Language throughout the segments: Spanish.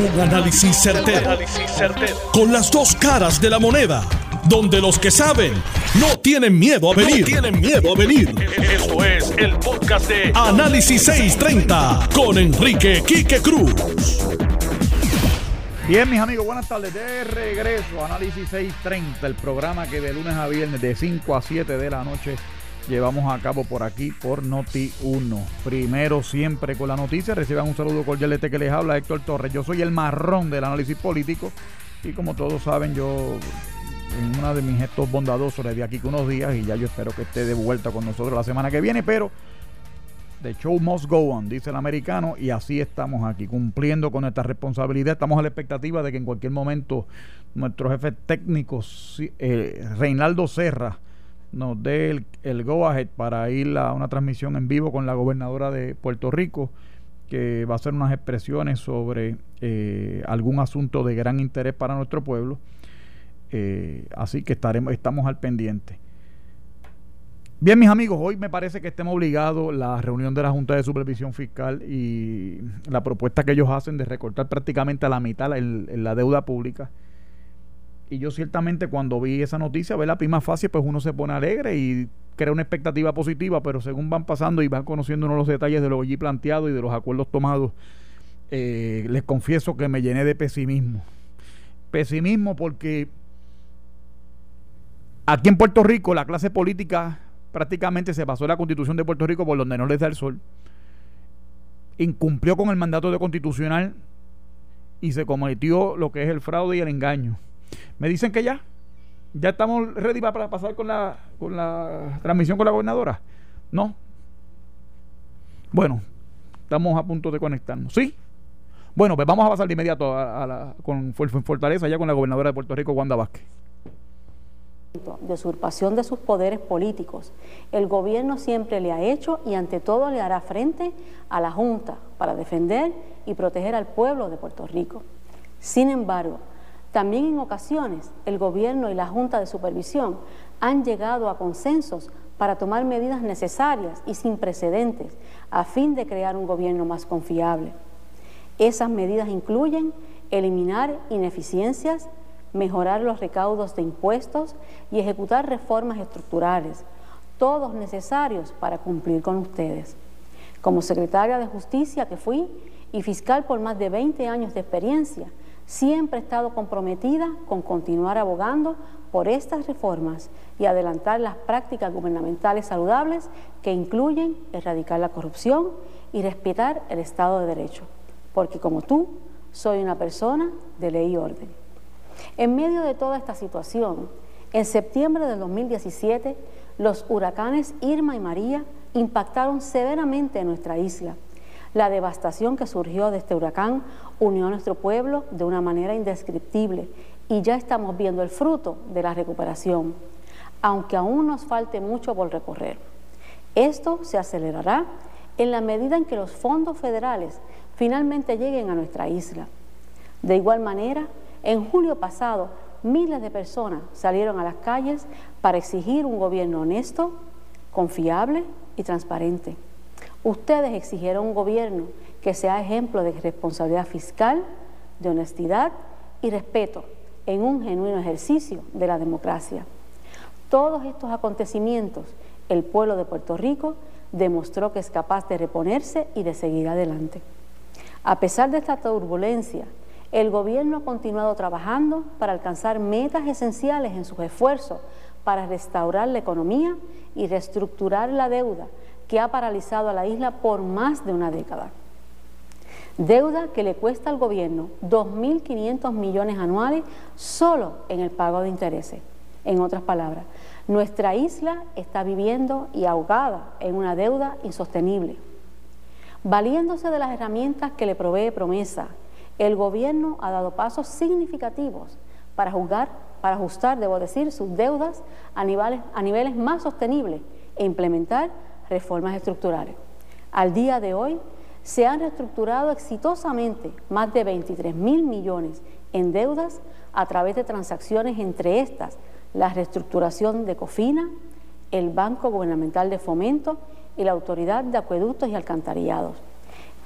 Un análisis certero, Con las dos caras de la moneda. Donde los que saben no tienen miedo a venir. tienen miedo a venir. Esto es el podcast de Análisis 630 con Enrique Quique Cruz. Bien, mis amigos, buenas tardes. De regreso a Análisis 630, el programa que de lunes a viernes de 5 a 7 de la noche llevamos a cabo por aquí por Noti 1. Primero siempre con la noticia, reciban un saludo cordial este que les habla Héctor Torres. Yo soy el marrón del análisis político y como todos saben yo en una de mis gestos bondadosos le di aquí unos días y ya yo espero que esté de vuelta con nosotros la semana que viene, pero The show must go on, dice el americano, y así estamos aquí, cumpliendo con nuestra responsabilidad. Estamos a la expectativa de que en cualquier momento nuestro jefe técnico, eh, Reinaldo Serra, nos dé el, go ahead para ir a una transmisión en vivo con la gobernadora de Puerto Rico, que va a hacer unas expresiones sobre eh, algún asunto de gran interés para nuestro pueblo. Eh, así que estaremos, estamos al pendiente. Bien, mis amigos, hoy me parece que estemos obligados la reunión de la Junta de Supervisión Fiscal y la propuesta que ellos hacen de recortar prácticamente a la mitad la deuda pública y yo ciertamente cuando vi esa noticia, ve la prima fácil, pues uno se pone alegre y crea una expectativa positiva, pero según van pasando y van conociendo uno los detalles de lo allí planteado y de los acuerdos tomados, eh, les confieso que me llené de pesimismo. Pesimismo porque aquí en Puerto Rico la clase política prácticamente se pasó la constitución de Puerto Rico por donde no les da el sol. Incumplió con el mandato de constitucional y se cometió lo que es el fraude y el engaño me dicen que ya. Ya estamos ready para pasar con la, con la transmisión con la gobernadora. No. Bueno, estamos a punto de conectarnos. ¿Sí? Bueno, pues vamos a pasar de inmediato a, la, con Fortaleza, ya con la gobernadora de Puerto Rico, Wanda Vázquez de usurpación de sus poderes políticos. El gobierno siempre le ha hecho y ante todo le hará frente a la Junta para defender y proteger al pueblo de Puerto Rico. Sin embargo, también en ocasiones el gobierno y la Junta de Supervisión han llegado a consensos para tomar medidas necesarias y sin precedentes a fin de crear un gobierno más confiable. Esas medidas incluyen eliminar ineficiencias, mejorar los recaudos de impuestos y ejecutar reformas estructurales, todos necesarios para cumplir con ustedes. Como secretaria de Justicia que fui y fiscal por más de 20 años de experiencia, Siempre he estado comprometida con continuar abogando por estas reformas y adelantar las prácticas gubernamentales saludables que incluyen erradicar la corrupción y respetar el Estado de Derecho, porque como tú, soy una persona de ley y orden. En medio de toda esta situación, en septiembre de 2017, los huracanes Irma y María impactaron severamente en nuestra isla la devastación que surgió de este huracán unió a nuestro pueblo de una manera indescriptible y ya estamos viendo el fruto de la recuperación, aunque aún nos falte mucho por recorrer. Esto se acelerará en la medida en que los fondos federales finalmente lleguen a nuestra isla. De igual manera, en julio pasado, miles de personas salieron a las calles para exigir un gobierno honesto, confiable y transparente. Ustedes exigieron un gobierno que sea ejemplo de responsabilidad fiscal, de honestidad y respeto en un genuino ejercicio de la democracia. Todos estos acontecimientos, el pueblo de Puerto Rico demostró que es capaz de reponerse y de seguir adelante. A pesar de esta turbulencia, el gobierno ha continuado trabajando para alcanzar metas esenciales en sus esfuerzos para restaurar la economía y reestructurar la deuda que ha paralizado a la isla por más de una década. Deuda que le cuesta al gobierno 2.500 millones anuales solo en el pago de intereses. En otras palabras, nuestra isla está viviendo y ahogada en una deuda insostenible. Valiéndose de las herramientas que le provee promesa, el gobierno ha dado pasos significativos para, para ajustar, debo decir, sus deudas a niveles más sostenibles e implementar reformas estructurales. Al día de hoy se han reestructurado exitosamente más de 23 mil millones en deudas a través de transacciones entre estas la reestructuración de COFINA, el Banco Gubernamental de Fomento y la Autoridad de Acueductos y Alcantarillados.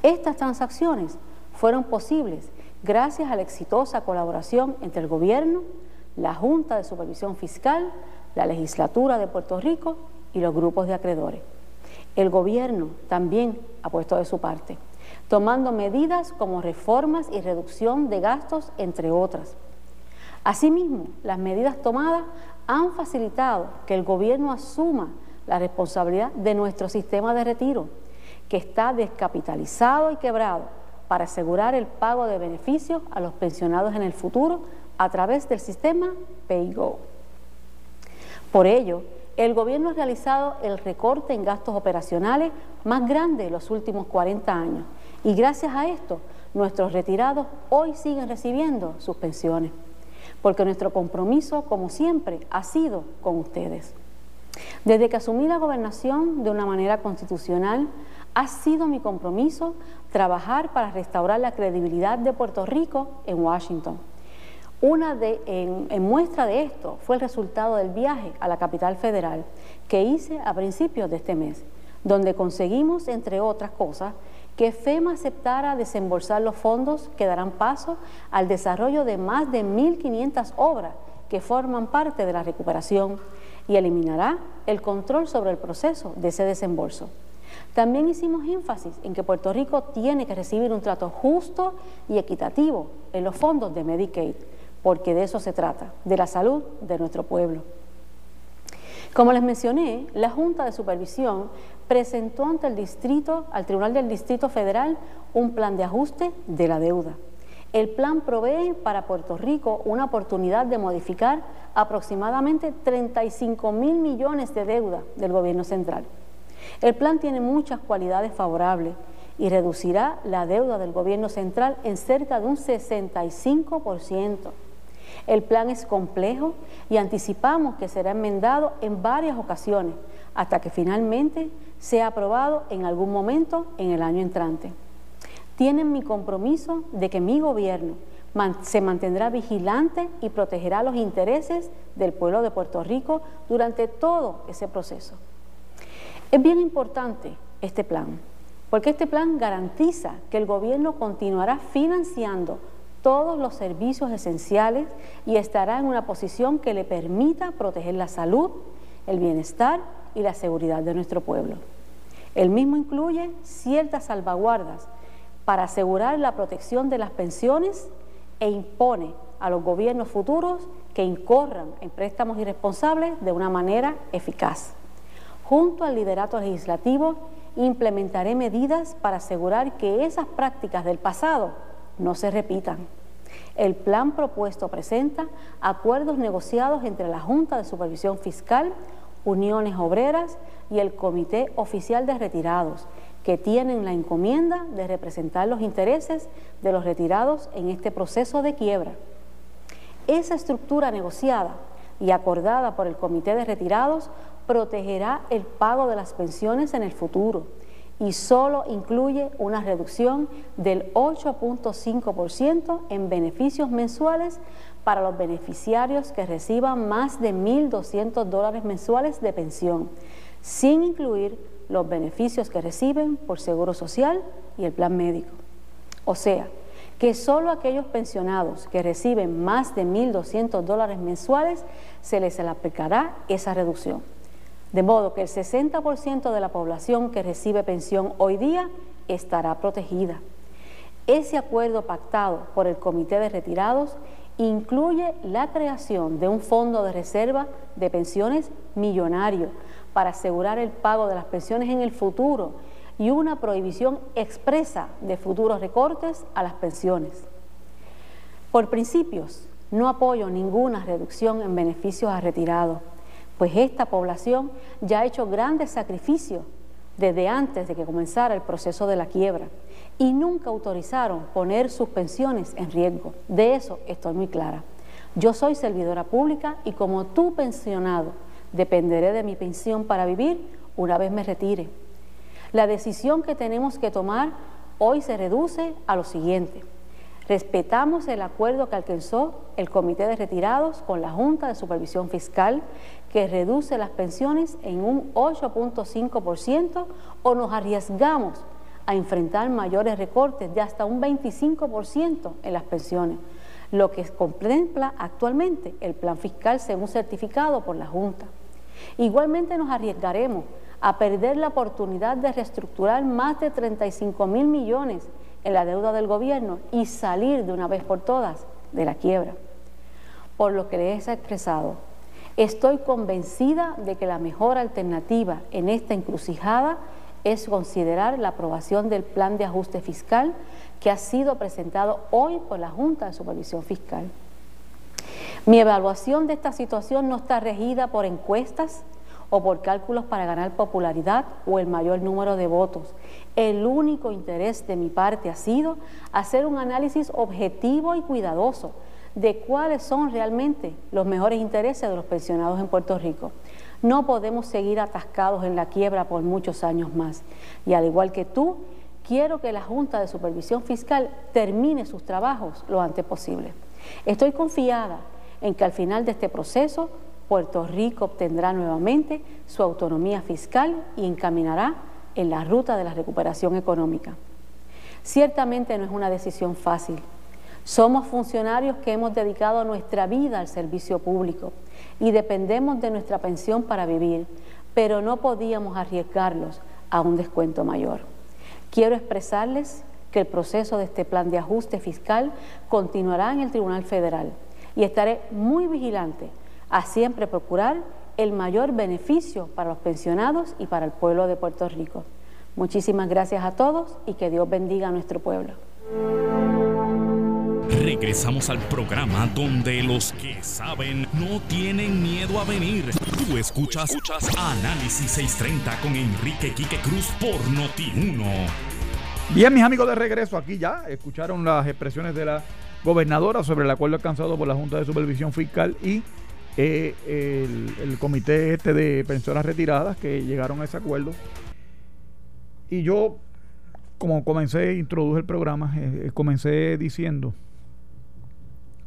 Estas transacciones fueron posibles gracias a la exitosa colaboración entre el Gobierno, la Junta de Supervisión Fiscal, la Legislatura de Puerto Rico y los grupos de acreedores. El Gobierno también ha puesto de su parte, tomando medidas como reformas y reducción de gastos, entre otras. Asimismo, las medidas tomadas han facilitado que el Gobierno asuma la responsabilidad de nuestro sistema de retiro, que está descapitalizado y quebrado, para asegurar el pago de beneficios a los pensionados en el futuro a través del sistema PayGo. Por ello, el gobierno ha realizado el recorte en gastos operacionales más grande de los últimos 40 años y gracias a esto nuestros retirados hoy siguen recibiendo sus pensiones, porque nuestro compromiso, como siempre, ha sido con ustedes. Desde que asumí la gobernación de una manera constitucional, ha sido mi compromiso trabajar para restaurar la credibilidad de Puerto Rico en Washington. Una de, en, muestra de esto fue el resultado del viaje a la capital federal que hice a principios de este mes, donde conseguimos, entre otras cosas, que FEMA aceptara desembolsar los fondos que darán paso al desarrollo de más de 1.500 obras que forman parte de la recuperación y eliminará el control sobre el proceso de ese desembolso. También hicimos énfasis en que Puerto Rico tiene que recibir un trato justo y equitativo en los fondos de Medicaid, porque de eso se trata, de la salud de nuestro pueblo. Como les mencioné, la Junta de Supervisión presentó ante el distrito, al Tribunal del Distrito Federal, un plan de ajuste de la deuda. El plan provee para Puerto Rico una oportunidad de modificar aproximadamente 35 mil millones de deuda del gobierno central. El plan tiene muchas cualidades favorables y reducirá la deuda del gobierno central en cerca de un 65%. El plan es complejo y anticipamos que será enmendado en varias ocasiones hasta que finalmente sea aprobado en algún momento en el año entrante. Tienen mi compromiso de que mi gobierno se mantendrá vigilante y protegerá los intereses del pueblo de Puerto Rico durante todo ese proceso. Es bien importante este plan, porque este plan garantiza que el gobierno continuará financiando todos los servicios esenciales y estará en una posición que le permita proteger la salud, el bienestar y la seguridad de nuestro pueblo. El mismo incluye ciertas salvaguardas para asegurar la protección de las pensiones e impone a los gobiernos futuros que incorran en préstamos irresponsables de una manera eficaz. Junto al liderato legislativo, implementaré medidas para asegurar que esas prácticas del pasado no se repitan. El plan propuesto presenta acuerdos negociados entre la Junta de Supervisión Fiscal, Uniones Obreras y el Comité Oficial de Retirados, que tienen la encomienda de representar los intereses de los retirados en este proceso de quiebra. Esa estructura negociada y acordada por el Comité de Retirados protegerá el pago de las pensiones en el futuro y solo incluye una reducción del 8.5% en beneficios mensuales para los beneficiarios que reciban más de 1.200 dólares mensuales de pensión, sin incluir los beneficios que reciben por Seguro Social y el plan médico. O sea, que solo aquellos pensionados que reciben más de 1.200 dólares mensuales se les aplicará esa reducción. De modo que el 60% de la población que recibe pensión hoy día estará protegida. Ese acuerdo pactado por el Comité de Retirados incluye la creación de un fondo de reserva de pensiones millonario para asegurar el pago de las pensiones en el futuro y una prohibición expresa de futuros recortes a las pensiones. Por principios, no apoyo ninguna reducción en beneficios a retirados pues esta población ya ha hecho grandes sacrificios desde antes de que comenzara el proceso de la quiebra y nunca autorizaron poner sus pensiones en riesgo. De eso estoy muy clara. Yo soy servidora pública y como tú pensionado dependeré de mi pensión para vivir una vez me retire. La decisión que tenemos que tomar hoy se reduce a lo siguiente. Respetamos el acuerdo que alcanzó el Comité de Retirados con la Junta de Supervisión Fiscal que reduce las pensiones en un 8.5% o nos arriesgamos a enfrentar mayores recortes de hasta un 25% en las pensiones, lo que contempla actualmente el plan fiscal según certificado por la Junta. Igualmente nos arriesgaremos a perder la oportunidad de reestructurar más de 35 mil millones en la deuda del gobierno y salir de una vez por todas de la quiebra. Por lo que les he expresado, estoy convencida de que la mejor alternativa en esta encrucijada es considerar la aprobación del plan de ajuste fiscal que ha sido presentado hoy por la Junta de Supervisión Fiscal. Mi evaluación de esta situación no está regida por encuestas o por cálculos para ganar popularidad o el mayor número de votos. El único interés de mi parte ha sido hacer un análisis objetivo y cuidadoso de cuáles son realmente los mejores intereses de los pensionados en Puerto Rico. No podemos seguir atascados en la quiebra por muchos años más. Y al igual que tú, quiero que la Junta de Supervisión Fiscal termine sus trabajos lo antes posible. Estoy confiada en que al final de este proceso Puerto Rico obtendrá nuevamente su autonomía fiscal y encaminará en la ruta de la recuperación económica. Ciertamente no es una decisión fácil. Somos funcionarios que hemos dedicado nuestra vida al servicio público y dependemos de nuestra pensión para vivir, pero no podíamos arriesgarlos a un descuento mayor. Quiero expresarles que el proceso de este plan de ajuste fiscal continuará en el Tribunal Federal y estaré muy vigilante a siempre procurar el mayor beneficio para los pensionados y para el pueblo de Puerto Rico. Muchísimas gracias a todos y que Dios bendiga a nuestro pueblo. Regresamos al programa donde los que saben no tienen miedo a venir. Tú escuchas, escuchas Análisis 630 con Enrique Quique Cruz por Noti1. Bien, mis amigos de regreso aquí ya. Escucharon las expresiones de la gobernadora sobre el acuerdo alcanzado por la Junta de Supervisión Fiscal y eh, el, comité este de pensiones retiradas que llegaron a ese acuerdo. Y yo, como comencé, introduje el programa, eh, comencé diciendo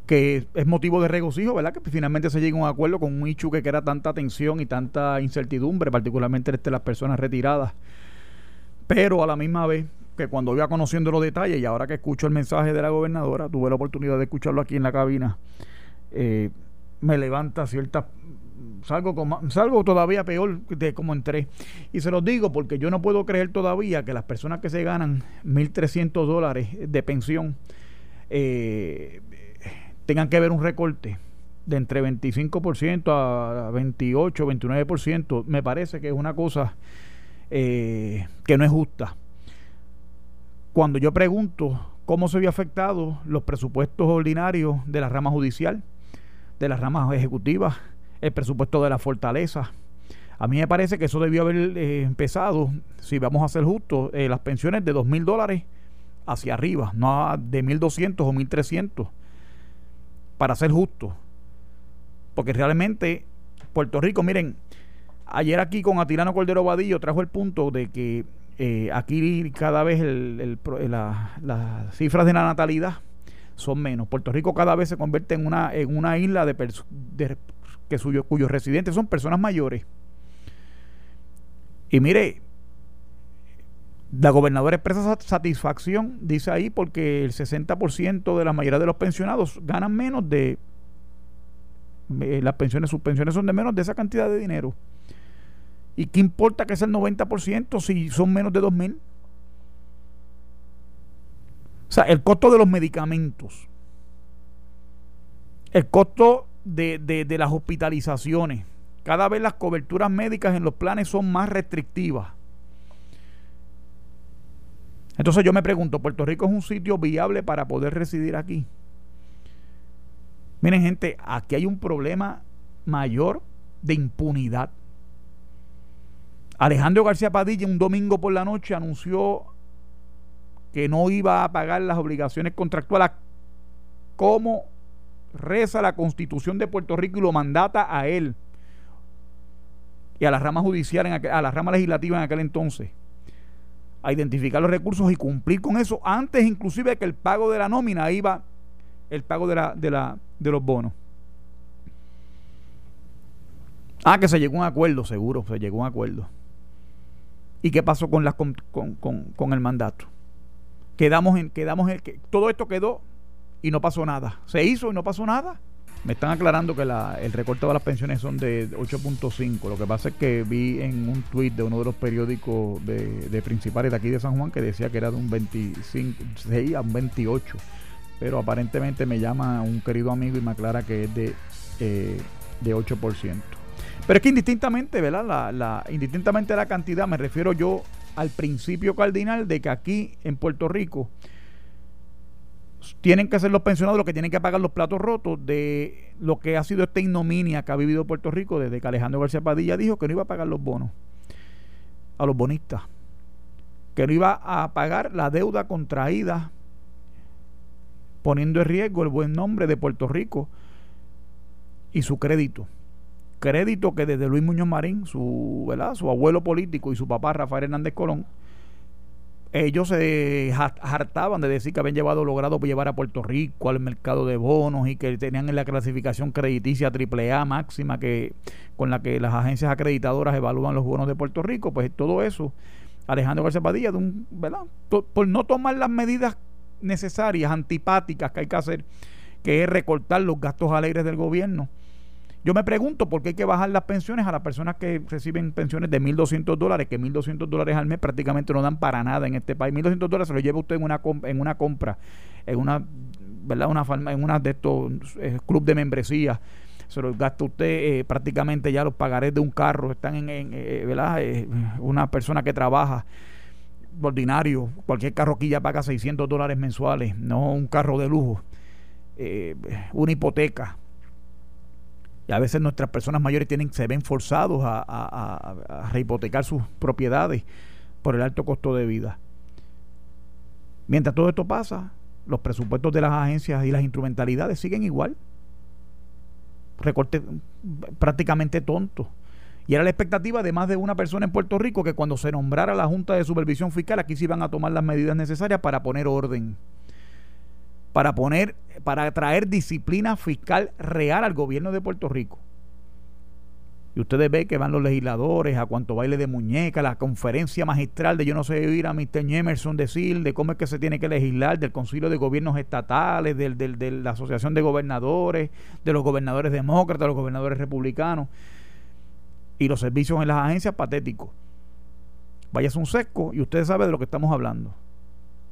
que es motivo de regocijo, ¿verdad? Que finalmente se llegue a un acuerdo con un hecho que era tanta tensión y tanta incertidumbre, particularmente entre las personas retiradas. Pero a la misma vez que cuando iba conociendo los detalles y ahora que escucho el mensaje de la gobernadora, tuve la oportunidad de escucharlo aquí en la cabina, eh, me levanta cierta salgo como, salgo todavía peor de como entré y se los digo porque yo no puedo creer todavía que las personas que se ganan 1.300 dólares de pensión eh, tengan que ver un recorte de entre 25% a 28, 29%, me parece que es una cosa eh, que no es justa. Cuando yo pregunto cómo se había afectado los presupuestos ordinarios de la rama judicial, de las ramas ejecutivas, el presupuesto de la fortaleza, a mí me parece que eso debió haber eh, empezado, si vamos a ser justos, eh, las pensiones de dos mil dólares hacia arriba, no de 1.200 o 1.300 para ser justo. Porque realmente Puerto Rico, miren, ayer aquí con Atilano Cordero Vadillo trajo el punto de que eh, aquí cada vez el, las cifras de la natalidad son menos. Puerto Rico cada vez se convierte en una, en una isla de, que cuyos residentes son personas mayores. Y mire, la gobernadora expresa satisfacción, dice ahí, porque el 60% de la mayoría de los pensionados ganan menos de eh, las pensiones, sus pensiones son de menos de esa cantidad de dinero. ¿Y qué importa que sea el 90% si son menos de 2 mil? O sea, el costo de los medicamentos, el costo de, de las hospitalizaciones, cada vez las coberturas médicas en los planes son más restrictivas entonces yo me pregunto, ¿Puerto Rico es un sitio viable para poder residir aquí? Miren gente, aquí hay un problema mayor de impunidad. Alejandro García Padilla un domingo por la noche anunció que no iba a pagar las obligaciones contractuales como reza la constitución de Puerto Rico y lo mandata a él y a la rama judicial, a la rama legislativa en aquel entonces a identificar los recursos y cumplir con eso antes inclusive que el pago de la nómina iba el pago de, la, de, la, de los bonos. Ah, que se llegó a un acuerdo, seguro, se llegó a un acuerdo. ¿Y qué pasó con, la, con, con, el mandato? Quedamos en, quedamos en, que todo esto quedó y no pasó nada. Se hizo y no pasó nada. Me están aclarando que la, el recorte de las pensiones son de 8.5. Lo que pasa es que vi en un tuit de uno de los periódicos de, principales de aquí de San Juan que decía que era de un 25, a un 28. Pero aparentemente me llama un querido amigo y me aclara que es de, eh, de 8%. Pero es que indistintamente, ¿verdad? La, la, indistintamente la cantidad, me refiero yo al principio cardinal de que aquí en Puerto Rico tienen que ser los pensionados los que tienen que pagar los platos rotos de lo que ha sido esta ignominia que ha vivido Puerto Rico desde que Alejandro García Padilla dijo que no iba a pagar los bonos a los bonistas, que no iba a pagar la deuda contraída poniendo en riesgo el buen nombre de Puerto Rico y su crédito. Crédito que desde Luis Muñoz Marín, su, ¿verdad? su abuelo político y su papá Rafael Hernández Colón, ellos se hartaban de decir que habían llevado logrado llevar a Puerto Rico al mercado de bonos y que tenían en la clasificación crediticia AAA máxima que con la que las agencias acreditadoras evalúan los bonos de Puerto Rico, pues todo eso Alejandro García Padilla, de un, ¿verdad? por no tomar las medidas necesarias, antipáticas que hay que hacer, que es recortar los gastos alegres del gobierno yo me pregunto por qué hay que bajar las pensiones a las personas que reciben pensiones de 1.200 dólares, que 1.200 dólares al mes prácticamente no dan para nada en este país. 1.200 dólares se lo lleva usted en una, en una compra, en una, ¿verdad? Una, en una de estos eh, club de membresía. Se lo gasta usted eh, prácticamente ya los pagarés de un carro. Están en, eh, ¿verdad? una persona que trabaja ordinario, cualquier carro aquí ya paga 600 dólares mensuales, no un carro de lujo, una hipoteca y a veces nuestras personas mayores tienen, se ven forzados a, a, rehipotecar sus propiedades por el alto costo de vida. Mientras todo esto pasa, los presupuestos de las agencias y las instrumentalidades siguen igual. Recorte prácticamente tonto. Y era la expectativa de más de una persona en Puerto Rico que cuando se nombrara la Junta de Supervisión Fiscal aquí se iban a tomar las medidas necesarias para poner orden para poner, para traer disciplina fiscal real al gobierno de Puerto Rico. Y ustedes ven que van los legisladores a cuanto baile de muñeca, la conferencia magistral de yo no sé oír a Mr. Emerson decir de cómo es que se tiene que legislar, del Concilio de Gobiernos Estatales, del, de la Asociación de Gobernadores, de los gobernadores demócratas, de los gobernadores republicanos. Y los servicios en las agencias patéticos. Váyase un sesco y usted sabe de lo que estamos hablando.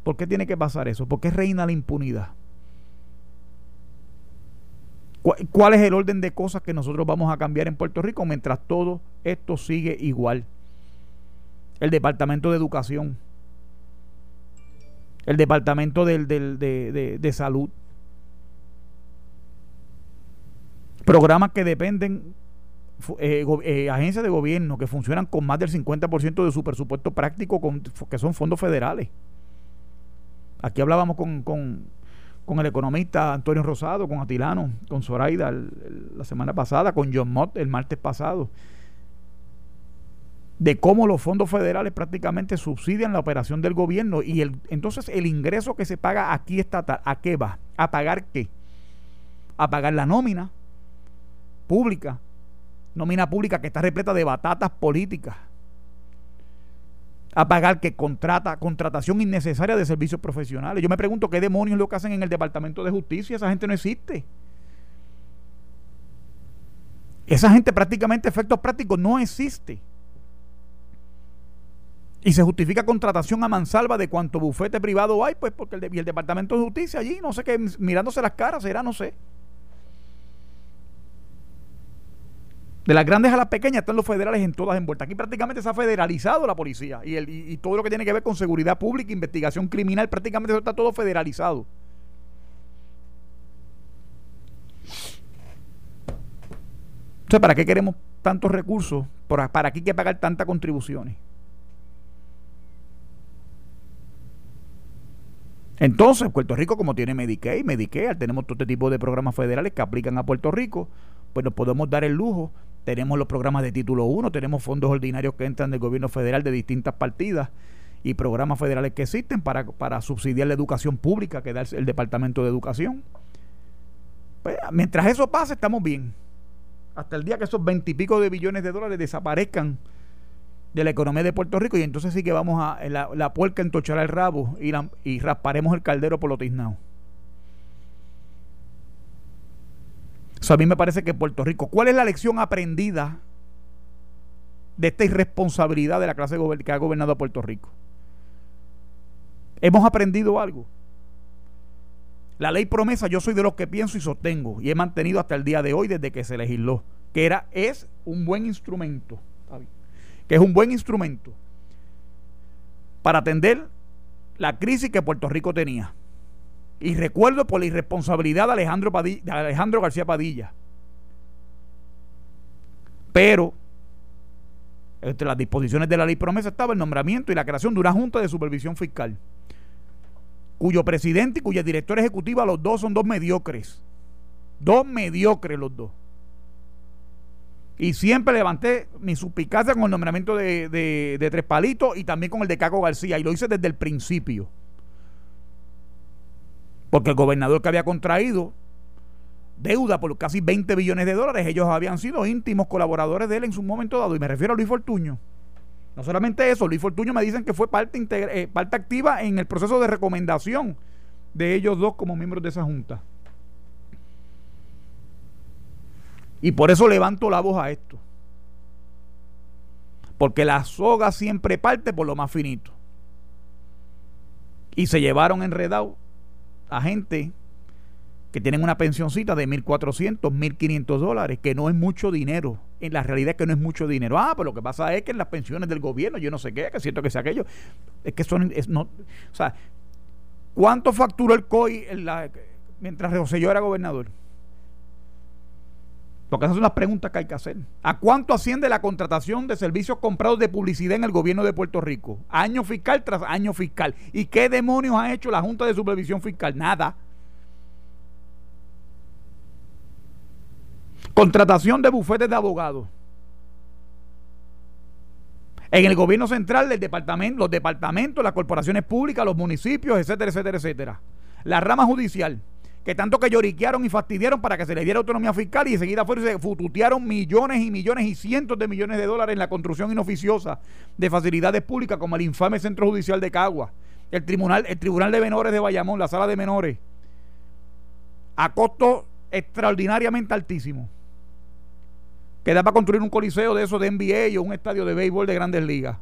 ¿Por qué tiene que pasar eso? ¿Por qué reina la impunidad? ¿Cuál es el orden de cosas que nosotros vamos a cambiar en Puerto Rico mientras todo esto sigue igual? El Departamento de Educación, el Departamento de, Salud, programas que dependen, eh, eh, agencias de gobierno que funcionan con más del 50% de su presupuesto práctico, que son fondos federales. Aquí hablábamos con, con, el economista Antonio Rosado, con Atilano, con Zoraida la semana pasada, con John Mott el martes pasado, de cómo los fondos federales prácticamente subsidian la operación del gobierno y el, entonces el ingreso que se paga aquí estatal, ¿a qué va? ¿A pagar qué? A pagar la nómina pública, nómina pública que está repleta de batatas políticas a pagar que contrata contratación innecesaria de servicios profesionales. Yo me pregunto qué demonios lo que hacen en el Departamento de Justicia, esa gente no existe. Esa gente prácticamente, efectos prácticos, no existe. Y se justifica contratación a mansalva de cuánto bufete privado hay, pues porque el, el Departamento de Justicia allí, no sé qué, mirándose las caras, será, no sé. De las grandes a las pequeñas están los federales en todas envueltas. Aquí prácticamente se ha federalizado la policía y, todo lo que tiene que ver con seguridad pública, investigación criminal, prácticamente está todo federalizado. Entonces, ¿para qué queremos tantos recursos? ¿Para, para qué hay que pagar tantas contribuciones? Entonces, Puerto Rico, como tiene Medicaid, Medicare, tenemos todo este tipo de programas federales que aplican a Puerto Rico, pues nos podemos dar el lujo tenemos los programas de título 1, tenemos fondos ordinarios que entran del gobierno federal de distintas partidas y programas federales que existen para, para subsidiar la educación pública que da el, Departamento de Educación. Pues, mientras eso pase, estamos bien. Hasta el día que esos veintipico de billones de dólares desaparezcan de la economía de Puerto Rico y entonces sí que vamos a la, la puerca entochar el rabo y, y rasparemos el caldero por lo tiznado. A mí me parece que Puerto Rico, ¿cuál es la lección aprendida de esta irresponsabilidad de la clase que ha gobernado a Puerto Rico? ¿Hemos aprendido algo? La ley promesa yo soy de los que pienso y sostengo y he mantenido hasta el día de hoy desde que se legisló, que era es un buen instrumento que es un buen instrumento para atender la crisis que Puerto Rico tenía. Y recuerdo por la irresponsabilidad de Alejandro, Alejandro García Padilla. Pero entre las disposiciones de la ley promesa estaba el nombramiento y la creación de una junta de supervisión fiscal, cuyo presidente y cuya directora ejecutiva, los dos son dos mediocres. Dos mediocres los dos. Y siempre levanté mi suspicacia con el nombramiento de, Tres Palitos y también con el de Caco García. Y lo hice desde el principio. Porque el gobernador que había contraído deuda por casi 20 billones de dólares, ellos habían sido íntimos colaboradores de él en su momento dado. Y me refiero a Luis Fortuño. No solamente eso, Luis Fortuño me dicen que fue parte, eh, parte activa en el proceso de recomendación de ellos dos como miembros de esa junta. Y por eso levanto la voz a esto. Porque la soga siempre parte por lo más finito. Y se llevaron enredado a gente que tienen una pensioncita de 1.400, 1.500 dólares, que no es mucho dinero. En la realidad es que no es mucho dinero. Ah, pero lo que pasa es que en las pensiones del gobierno, yo no sé qué, que siento que sea aquello, es que son, es, no, o sea, ¿cuánto facturó el COI la, mientras Rosselló era gobernador? Porque esas son las preguntas que hay que hacer. ¿A cuánto asciende la contratación de servicios comprados de publicidad en el gobierno de Puerto Rico? Año fiscal tras año fiscal. ¿Y qué demonios ha hecho la Junta de Supervisión Fiscal? Nada. Contratación de bufetes de abogados. En el gobierno central, del departamento, los departamentos, las corporaciones públicas, los municipios, etcétera, etcétera, etcétera. La rama judicial que tanto que lloriquearon y fastidiaron para que se le diera autonomía fiscal y enseguida fueron, se fututearon millones y millones y cientos de millones de dólares en la construcción inoficiosa de facilidades públicas como el infame Centro Judicial de Cagua, el Tribunal, el Tribunal de Menores de Bayamón, la Sala de Menores, a costo extraordinariamente altísimo. Que para construir un coliseo de eso de NBA o un estadio de béisbol de grandes ligas.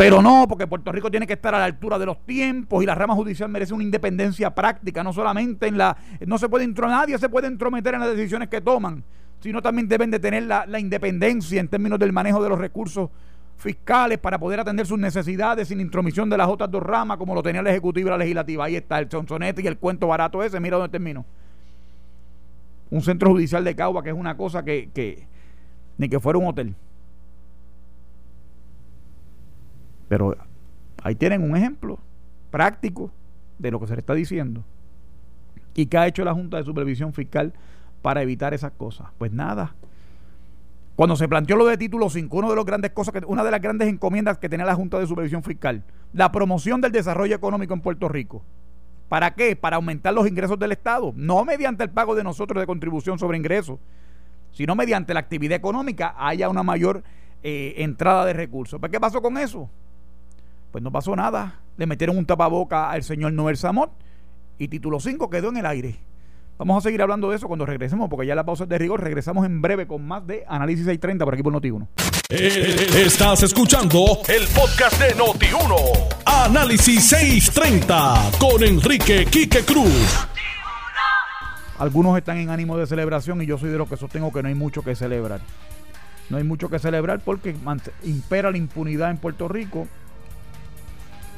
Pero no, porque Puerto Rico tiene que estar a la altura de los tiempos y la rama judicial merece una independencia práctica, no solamente en la... No se puede nadie se puede entrometer en las decisiones que toman, sino también deben de tener la, independencia en términos del manejo de los recursos fiscales para poder atender sus necesidades sin intromisión de las otras dos ramas, como lo tenía el Ejecutivo y la Legislativa. Ahí está el chonsonete y el cuento barato ese, mira dónde termino. Un centro judicial de Cagua que es una cosa que, que ni que fuera un hotel. Pero ahí tienen un ejemplo práctico de lo que se le está diciendo. ¿Y qué ha hecho la Junta de Supervisión Fiscal para evitar esas cosas? Pues nada. Cuando se planteó lo de título 5, una de las grandes cosas una de las grandes encomiendas que tenía la Junta de Supervisión Fiscal, la promoción del desarrollo económico en Puerto Rico. ¿Para qué? Para aumentar los ingresos del Estado, no mediante el pago de nosotros de contribución sobre ingresos, sino mediante la actividad económica haya una mayor eh, entrada de recursos. ¿Pero qué pasó con eso? Pues no pasó nada. Le metieron un tapaboca al señor Noel Samot y título 5 quedó en el aire. Vamos a seguir hablando de eso cuando regresemos, porque ya la pausa es de rigor. Regresamos en breve con más de Análisis 630 por aquí por Noti1. Eh, estás escuchando el podcast de Noti1. Análisis 630 con Enrique Quique Cruz. Algunos están en ánimo de celebración y yo soy de los que sostengo que no hay mucho que celebrar. No hay mucho que celebrar porque impera la impunidad en Puerto Rico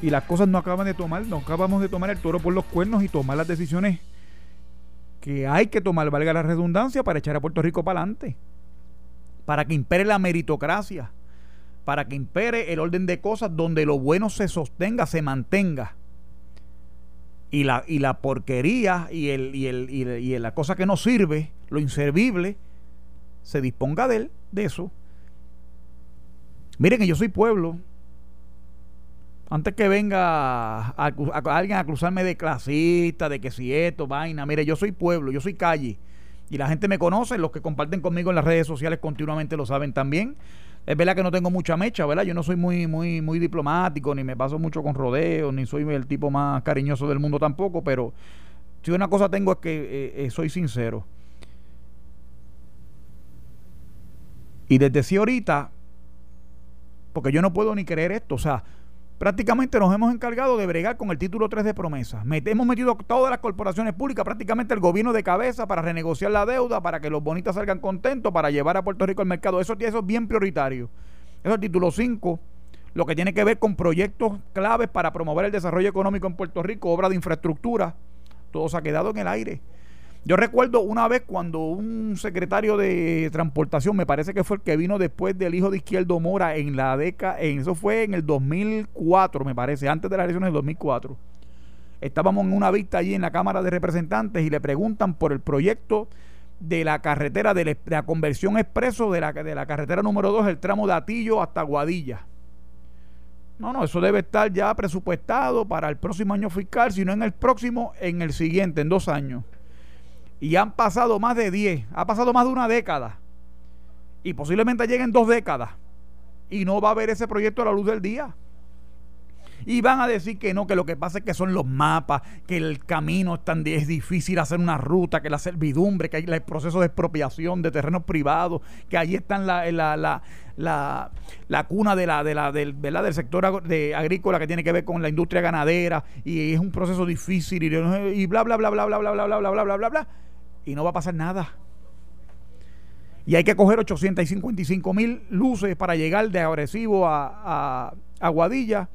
y las cosas no acaban de tomar, no acabamos de tomar el toro por los cuernos y tomar las decisiones que hay que tomar, valga la redundancia, para echar a Puerto Rico para adelante, para que impere la meritocracia, para que impere el orden de cosas donde lo bueno se sostenga, se mantenga. Y la, y la porquería y, el, y, el, y, la cosa que no sirve, lo inservible, se disponga de, él, de eso. Miren que yo soy pueblo, antes que venga alguien a cruzarme de clasista, de que si esto, vaina, mire, yo soy pueblo, yo soy calle. Y la gente me conoce, los que comparten conmigo en las redes sociales continuamente lo saben también. Es verdad que no tengo mucha mecha, ¿verdad? Yo no soy muy, muy, muy diplomático, ni me paso mucho con rodeos, ni soy el tipo más cariñoso del mundo tampoco, pero si una cosa tengo es que eh, eh, soy sincero. Y desde si ahorita, porque yo no puedo ni creer esto, o sea, prácticamente nos hemos encargado de bregar con el título 3 de promesa. hemos metido todas las corporaciones públicas, prácticamente el gobierno de cabeza para renegociar la deuda, para que los bonitas salgan contentos, para llevar a Puerto Rico al mercado. Eso, eso es bien prioritario. Eso es el título 5, lo que tiene que ver con proyectos claves para promover el desarrollo económico en Puerto Rico, obra de infraestructura. Todo se ha quedado en el aire. Yo recuerdo una vez cuando un secretario de transportación, me parece que fue el que vino después del hijo de Izquierdo Mora en la década, en, eso fue en el 2004, me parece, antes de las elecciones del 2004. Estábamos en una vista allí en la Cámara de Representantes y le preguntan por el proyecto de la carretera, de la, conversión expreso de la, de la carretera número 2, el tramo de Atillo hasta Guadilla. No, no, eso debe estar ya presupuestado para el próximo año fiscal, si no en el próximo, en el siguiente, en dos años. Y han pasado más de 10, ha pasado más de una década. Y posiblemente lleguen dos décadas. Y no va a haber ese proyecto a la luz del día. Y van a decir que no, que lo que pasa es que son los mapas, que el camino es, tan, es difícil hacer una ruta, que la servidumbre, que hay el proceso de expropiación de terrenos privados, que ahí están la, la, la, la, cuna de la, de la, del, del sector de agrícola que tiene que ver con la industria ganadera, y es un proceso difícil, y, y bla, bla, bla, bla, bla, bla, bla, bla, bla, bla, bla, bla, bla y no va a pasar nada. Y hay que coger 855 mil luces para llegar de agresivo a, a, Guadilla.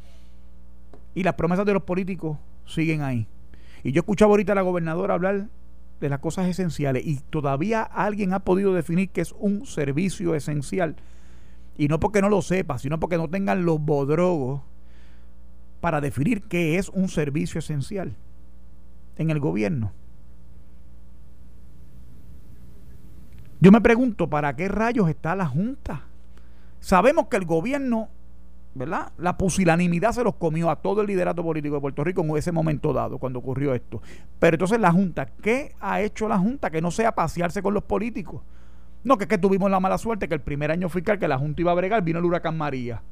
Y las promesas de los políticos siguen ahí. Y yo escuchaba ahorita a la gobernadora hablar de las cosas esenciales y todavía alguien ha podido definir que es un servicio esencial. Y no porque no lo sepa, sino porque no tengan los bodrogos para definir qué es un servicio esencial en el gobierno. Yo me pregunto, ¿para qué rayos está la Junta? Sabemos que el gobierno, ¿verdad? La pusilanimidad se los comió a todo el liderato político de Puerto Rico en ese momento dado, cuando ocurrió esto. Pero entonces la Junta, ¿qué ha hecho la Junta? Que no sea pasearse con los políticos. No, que es que tuvimos la mala suerte que el primer año fiscal que la Junta iba a bregar vino el huracán María.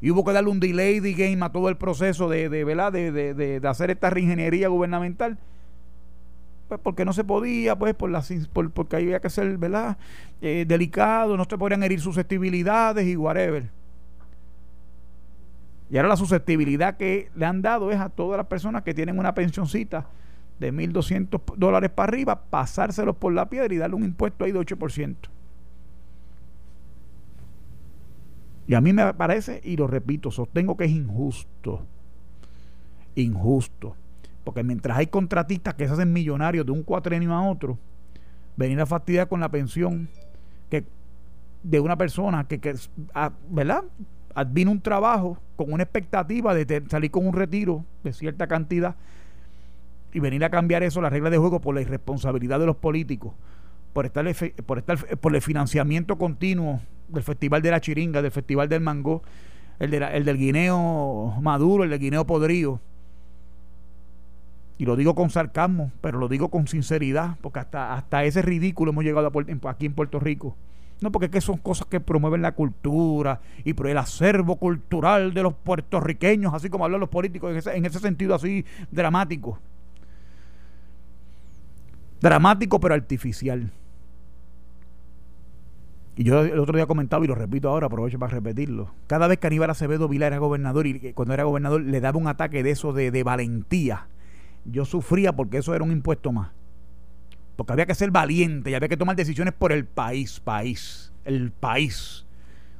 Y hubo que darle un delay de game a todo el proceso de, ¿verdad? de, de hacer esta reingeniería gubernamental pues porque no se podía, pues por las, por, porque había que ser, ¿verdad? Eh, delicado, no se podrían herir susceptibilidades y whatever. Y ahora la susceptibilidad que le han dado es a todas las personas que tienen una pensioncita de 1.200 dólares para arriba, pasárselos por la piedra y darle un impuesto ahí de 8%. Y a mí me parece, y lo repito, sostengo que es injusto. Injusto. Porque mientras hay contratistas que se hacen millonarios de un cuatrenio a otro, venir a fastidiar con la pensión que de una persona que, que ah, ¿verdad? Advino un trabajo con una expectativa de salir con un retiro de cierta cantidad y venir a cambiar eso, las reglas de juego, por la irresponsabilidad de los políticos, por estar, por estar por el financiamiento continuo del Festival de la Chiringa, del Festival del Mango, el, el del guineo maduro, el del guineo podrido, y lo digo con sarcasmo, pero lo digo con sinceridad, porque hasta, hasta ese ridículo hemos llegado aquí en Puerto Rico. No, porque es que son cosas que promueven la cultura y el acervo cultural de los puertorriqueños, así como hablan los políticos, en ese, en ese sentido así dramático. Dramático pero artificial. Y yo el otro día comentaba y lo repito ahora, aprovecho para repetirlo. Cada vez que Aníbal Acevedo Vila era gobernador y cuando era gobernador le daba un ataque de eso de valentía yo sufría porque eso era un impuesto más. Porque había que ser valiente y había que tomar decisiones por el país, país, el país.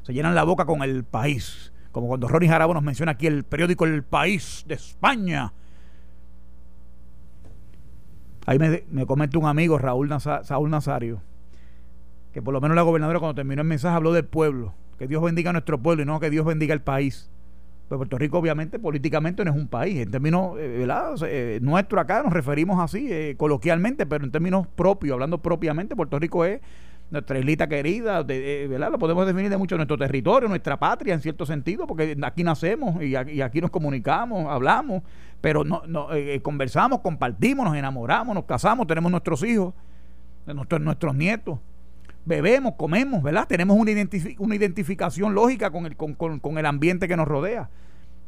Se llenan la boca con el país. Como cuando Ronnie Jarabo nos menciona aquí el periódico El País de España. Ahí me, me comenta un amigo, Raúl Saúl Nazario, que por lo menos la gobernadora cuando terminó el mensaje habló del pueblo. Que Dios bendiga a nuestro pueblo y no que Dios bendiga el país. Pues Puerto Rico obviamente políticamente no es un país, en términos, eh, ¿verdad? Eh, nuestro acá nos referimos así eh, coloquialmente, pero en términos propios, hablando propiamente, Puerto Rico es nuestra islita querida, ¿verdad? Lo podemos definir de mucho nuestro territorio, nuestra patria en cierto sentido, porque aquí nacemos y aquí, nos comunicamos, hablamos, pero no, no conversamos, compartimos, nos enamoramos, nos casamos, tenemos nuestros hijos nuestros, nuestros nietos. Bebemos, comemos, ¿verdad? Tenemos una, una identificación lógica con el, con, con el ambiente que nos rodea.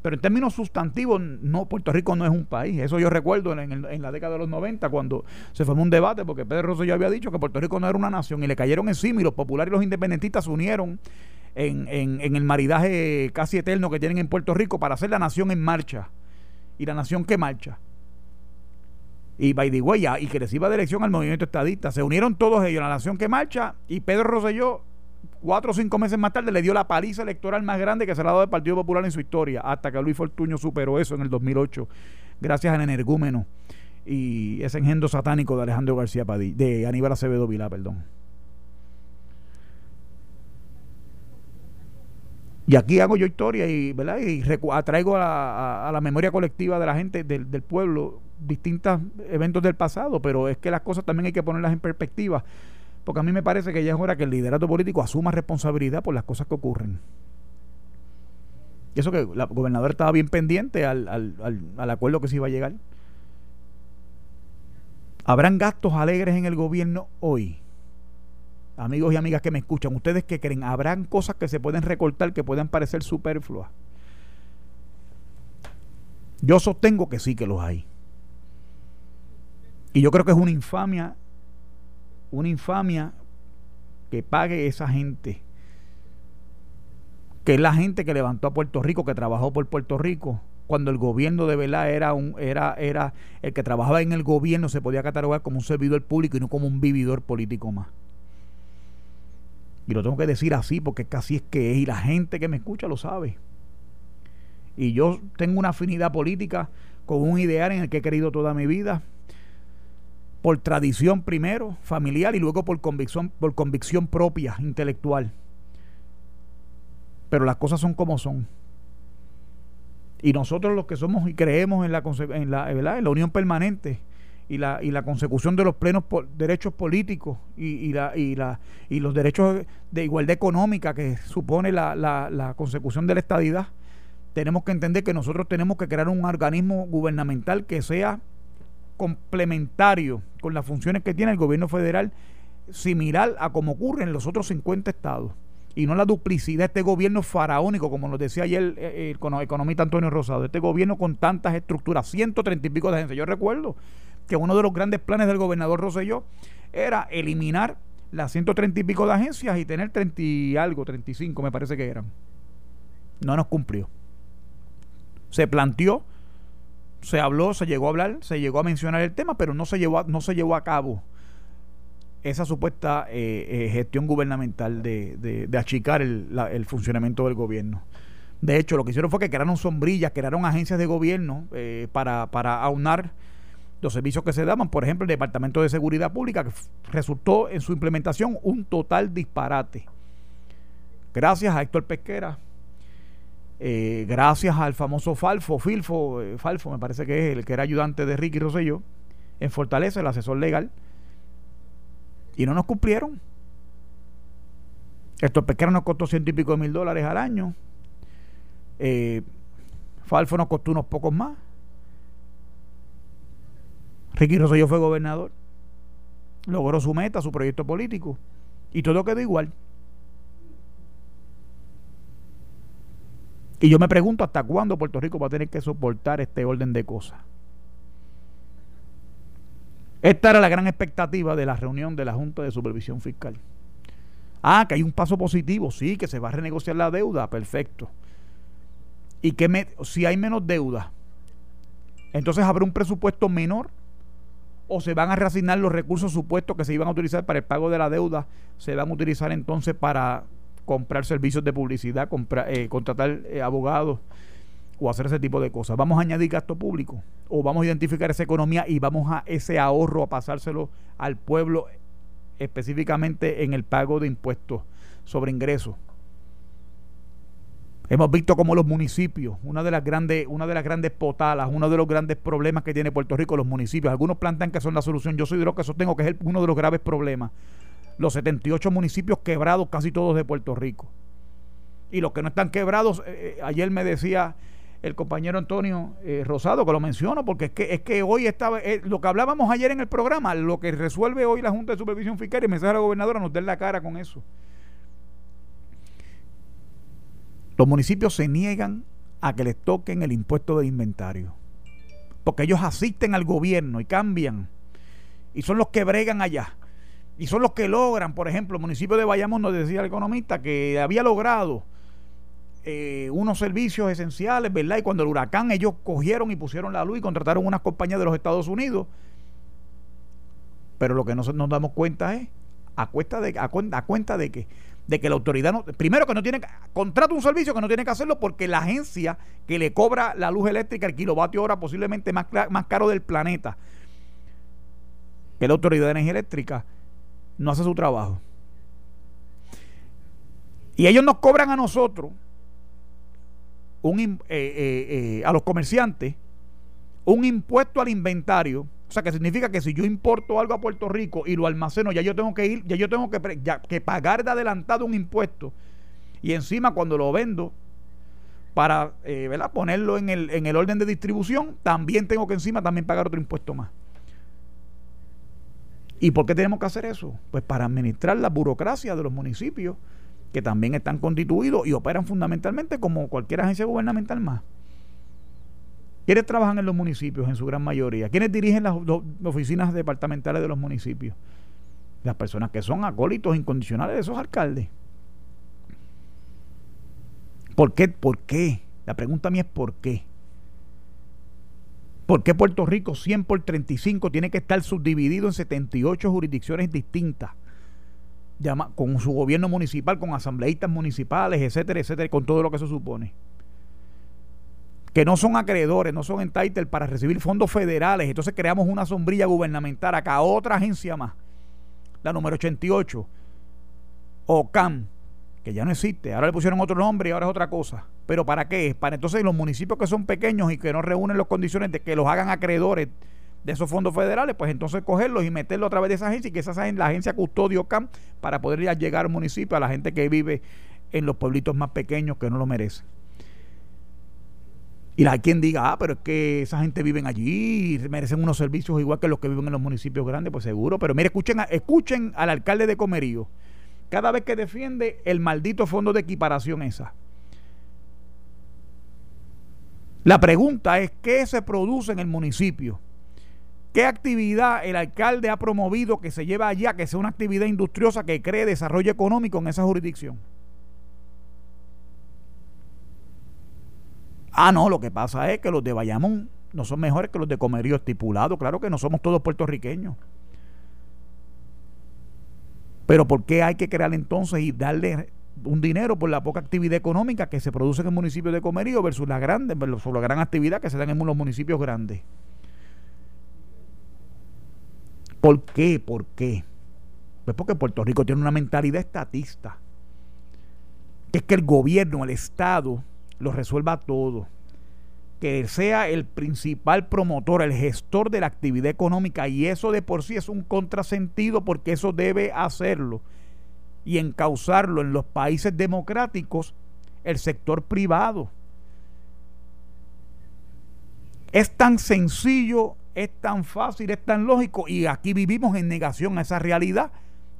Pero en términos sustantivos, no, Puerto Rico no es un país. Eso yo recuerdo en, la década de los 90, cuando se formó un debate, porque Pedro Rosselló había dicho que Puerto Rico no era una nación y le cayeron encima y los populares y los independentistas se unieron en, en, el maridaje casi eterno que tienen en Puerto Rico para hacer la nación en marcha. Y la nación que marcha. Y by the way, y que reciba de elección al movimiento estadista. Se unieron todos ellos, la nación que marcha, y Pedro Rosselló cuatro o cinco meses más tarde le dio la paliza electoral más grande que se le ha dado al Partido Popular en su historia, hasta que Luis Fortuño superó eso en el 2008, gracias al energúmeno y ese engendro satánico de Alejandro García Padilla, de Aníbal Acevedo Vilá, perdón. Y aquí hago yo historia y, ¿verdad? y atraigo a, la memoria colectiva de la gente del, pueblo distintos eventos del pasado, pero es que las cosas también hay que ponerlas en perspectiva porque a mí me parece que ya es hora que el liderato político asuma responsabilidad por las cosas que ocurren. Y eso que la gobernadora estaba bien pendiente al, al acuerdo que se iba a llegar. ¿Habrán gastos alegres en el gobierno hoy? Amigos y amigas que me escuchan, ¿ustedes qué creen? ¿Habrán cosas que se pueden recortar que puedan parecer superfluas? Yo sostengo que sí que los hay. Y yo creo que es una infamia una infamia que pague esa gente, que es la gente que levantó a Puerto Rico, que trabajó por Puerto Rico, cuando el gobierno de verdad era un era era el que trabajaba en el gobierno se podía catalogar como un servidor público y no como un vividor político más. Y lo tengo que decir así porque casi es que es y la gente que me escucha lo sabe. Y yo tengo una afinidad política con un ideal en el que he querido toda mi vida por tradición primero, familiar y luego por convicción, por convicción propia, intelectual. Pero las cosas son como son. Y nosotros los que somos y creemos en la, en la, En la unión permanente y la, y la consecución de los plenos derechos políticos y, y, la, y, la, y los derechos de igualdad económica que supone la, la, la consecución de la estadidad, tenemos que entender que nosotros tenemos que crear un organismo gubernamental que sea complementario con las funciones que tiene el gobierno federal, similar a como ocurre en los otros 50 estados. Y no la duplicidad de este gobierno faraónico, como nos decía ayer el, eh, el economista Antonio Rosado, este gobierno con tantas estructuras, 130 y pico de agencias. Yo recuerdo que uno de los grandes planes del gobernador Roselló era eliminar las 130 y pico de agencias y tener 30 y algo, 35 me parece que eran. No nos cumplió. Se planteó se habló, se llegó a hablar, se llegó a mencionar el tema, pero no se llevó a, no se llevó a cabo esa supuesta eh, eh, gestión gubernamental de, achicar el, funcionamiento del gobierno. De hecho, lo que hicieron fue que crearon sombrillas, crearon agencias de gobierno eh, para, para aunar los servicios que se daban. Por ejemplo, el Departamento de Seguridad Pública, que resultó en su implementación un total disparate. Gracias a Héctor Pesquera, eh, gracias al famoso Falfo, Filfo, eh, Falfo me parece que es el que era ayudante de Ricky Rosselló, en Fortaleza, el asesor legal, y no nos cumplieron. Esto pesquero nos costó ciento y pico de mil dólares al año. Eh, Falfo nos costó unos pocos más. Ricky Rosselló fue gobernador. Logró su meta, su proyecto político. Y todo quedó igual. Y yo me pregunto hasta cuándo Puerto Rico va a tener que soportar este orden de cosas. Esta era la gran expectativa de la reunión de la Junta de Supervisión Fiscal. Ah, que hay un paso positivo, sí, que se va a renegociar la deuda, perfecto. Y que si hay menos deuda, entonces habrá un presupuesto menor o se van a reasignar los recursos supuestos que se iban a utilizar para el pago de la deuda, se van a utilizar entonces para comprar servicios de publicidad, eh, contratar eh, abogados o hacer ese tipo de cosas. Vamos a añadir gasto público o vamos a identificar esa economía y vamos a ese ahorro a pasárselo al pueblo específicamente en el pago de impuestos sobre ingresos. Hemos visto como los municipios, una de las grandes, una de las grandes potalas, uno de los grandes problemas que tiene Puerto Rico, los municipios. Algunos plantean que son la solución. Yo soy de los que sostengo que es uno de los graves problemas los 78 municipios quebrados, casi todos de Puerto Rico. Y los que no están quebrados, eh, eh, ayer me decía el compañero Antonio eh, Rosado, que lo menciono, porque es que, es que hoy estaba, lo que hablábamos ayer en el programa, lo que resuelve hoy la Junta de Supervisión Fiscal y el mensaje de la gobernadora nos den la cara con eso. Los municipios se niegan a que les toquen el impuesto de inventario, porque ellos asisten al gobierno y cambian, y son los que bregan allá. Y son los que logran, por ejemplo, el municipio de Bayamón nos decía el economista que había logrado eh, unos servicios esenciales, ¿verdad? Y cuando el huracán ellos cogieron y pusieron la luz y contrataron unas compañías de los Estados Unidos. Pero lo que no nos damos cuenta es a cuenta de a cuenta, de que de que la autoridad no, primero que no tiene contrata un servicio que no tiene que hacerlo porque la agencia que le cobra la luz eléctrica el kilovatio hora posiblemente más, más caro del planeta que la autoridad de energía eléctrica no hace su trabajo y ellos nos cobran a nosotros un, eh, eh, eh, a los comerciantes un impuesto al inventario. O sea, que significa que si yo importo algo a Puerto Rico y lo almaceno, ya yo tengo que ir, ya yo tengo que, que pagar de adelantado un impuesto. Y encima cuando lo vendo para ponerlo en el, en el orden de distribución, también tengo que encima también pagar otro impuesto más. ¿Y por qué tenemos que hacer eso? Pues para administrar la burocracia de los municipios que también están constituidos y operan fundamentalmente como cualquier agencia gubernamental más. ¿Quiénes trabajan en los municipios en su gran mayoría? ¿Quiénes dirigen las, oficinas departamentales de los municipios? Las personas que son acólitos incondicionales de esos alcaldes. ¿Por qué? ¿Por qué? La pregunta mía es ¿por qué? ¿Por qué Puerto Rico 100 por 35 tiene que estar subdividido en 78 jurisdicciones distintas? con su gobierno municipal, con asambleístas municipales, etcétera, etcétera, con todo lo que eso supone. Que no son acreedores, no son entitled para recibir fondos federales. Entonces creamos una sombrilla gubernamental acá, otra agencia más, la número 88, OCAM, que ya no existe. Ahora le pusieron otro nombre y ahora es otra cosa. ¿Pero para qué? Para entonces los municipios que son pequeños y que no reúnen las condiciones de que los hagan acreedores de esos fondos federales, pues entonces cogerlos y meterlos a través de esa agencia y que esa sea la agencia Custodio CAM para poder llegar al municipio a la gente que vive en los pueblitos más pequeños que no lo merecen. Y hay quien diga, ah, pero es que esa gente vive allí merecen unos servicios igual que los que viven en los municipios grandes, pues seguro. Pero mire, escuchen, escuchen al alcalde de Comerío, cada vez que defiende el maldito fondo de equiparación esa. La pregunta es, ¿qué se produce en el municipio? ¿Qué actividad el alcalde ha promovido que se lleve allá, que sea una actividad industriosa que cree desarrollo económico en esa jurisdicción? Ah, no, lo que pasa es que los de Bayamón no son mejores que los de Comerío estipulado. Claro que no somos todos puertorriqueños. Pero ¿por qué hay que crear entonces y darle un dinero por la poca actividad económica que se produce en el municipio de Comerío versus la grande, la gran actividad que se da en los municipios grandes? ¿Por qué? ¿Por qué? Pues porque Puerto Rico tiene una mentalidad estatista. Que es que el gobierno, el Estado, lo resuelva todo. Que sea el principal promotor, el gestor de la actividad económica. Y eso de por sí es un contrasentido porque eso debe hacerlo y encauzarlo en los países democráticos el sector privado. Es tan sencillo es tan fácil, es tan lógico y aquí vivimos en negación a esa realidad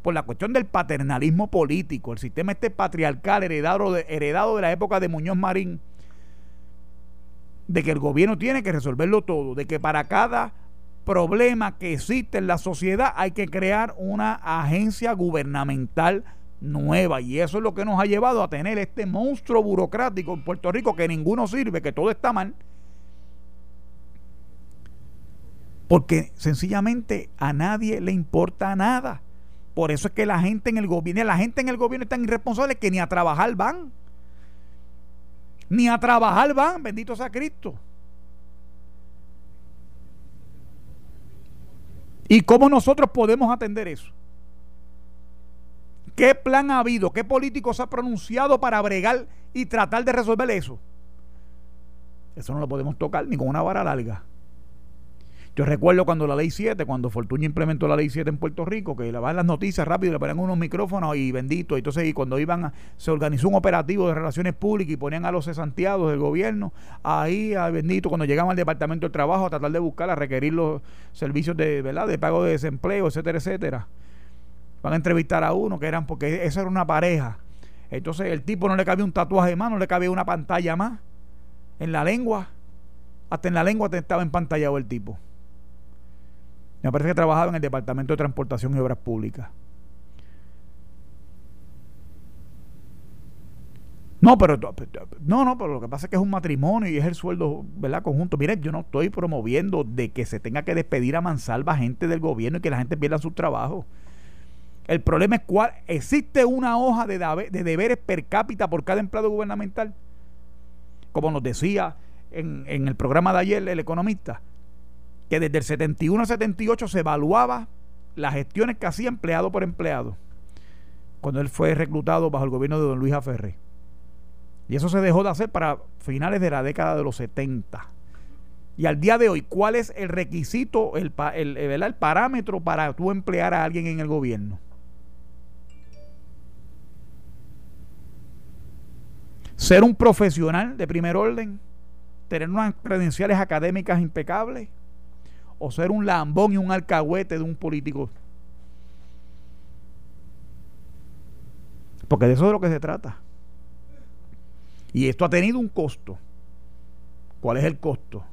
por la cuestión del paternalismo político, el sistema este patriarcal heredado de, heredado de la época de Muñoz Marín, de que el gobierno tiene que resolverlo todo, de que para cada problema que existe en la sociedad hay que crear una agencia gubernamental nueva y eso es lo que nos ha llevado a tener este monstruo burocrático en Puerto Rico que ninguno sirve, que todo está mal Porque sencillamente a nadie le importa nada. Por eso es que la gente en el gobierno, la gente en el gobierno es tan irresponsable que ni a trabajar van. Ni a trabajar van, bendito sea Cristo. ¿Y cómo nosotros podemos atender eso? ¿Qué plan ha habido? ¿Qué político se ha pronunciado para bregar y tratar de resolver eso? Eso no lo podemos tocar ni con una vara larga. Yo recuerdo cuando la ley 7, cuando Fortuño implementó la ley 7 en Puerto Rico, que le van las noticias rápido, le ponían unos micrófonos y bendito. Entonces, y cuando iban, se organizó un operativo de relaciones públicas y ponían a los cesanteados del gobierno ahí, a bendito, cuando llegaban al Departamento del Trabajo a tratar de buscar, a requerir los servicios de, ¿verdad? de pago de desempleo, etcétera, etcétera. Van a entrevistar a uno que eran, porque esa era una pareja. Entonces, el tipo no le cabía un tatuaje más, no le cabía una pantalla más en la lengua. Hasta en la lengua estaba empantallado el tipo. Me parece que trabajaba en el Departamento de Transportación y Obras Públicas. No, pero no, no, pero lo que pasa es que es un matrimonio y es el sueldo, ¿verdad? Conjunto. Miren, yo no estoy promoviendo de que se tenga que despedir a mansalva gente del gobierno y que la gente pierda su trabajo. El problema es cuál existe una hoja de, de deberes per cápita por cada empleado gubernamental. Como nos decía en, en el programa de ayer el economista, que desde el 71 al 78 se evaluaba las gestiones que hacía empleado por empleado, cuando él fue reclutado bajo el gobierno de don Luis Aferré. Y eso se dejó de hacer para finales de la década de los 70. Y al día de hoy, ¿cuál es el requisito, el, el, el parámetro para tú emplear a alguien en el gobierno? Ser un profesional de primer orden, tener unas credenciales académicas impecables, o ser un lambón y un alcahuete de un político. Porque de eso es de lo que se trata. Y esto ha tenido un costo. ¿Cuál es el costo?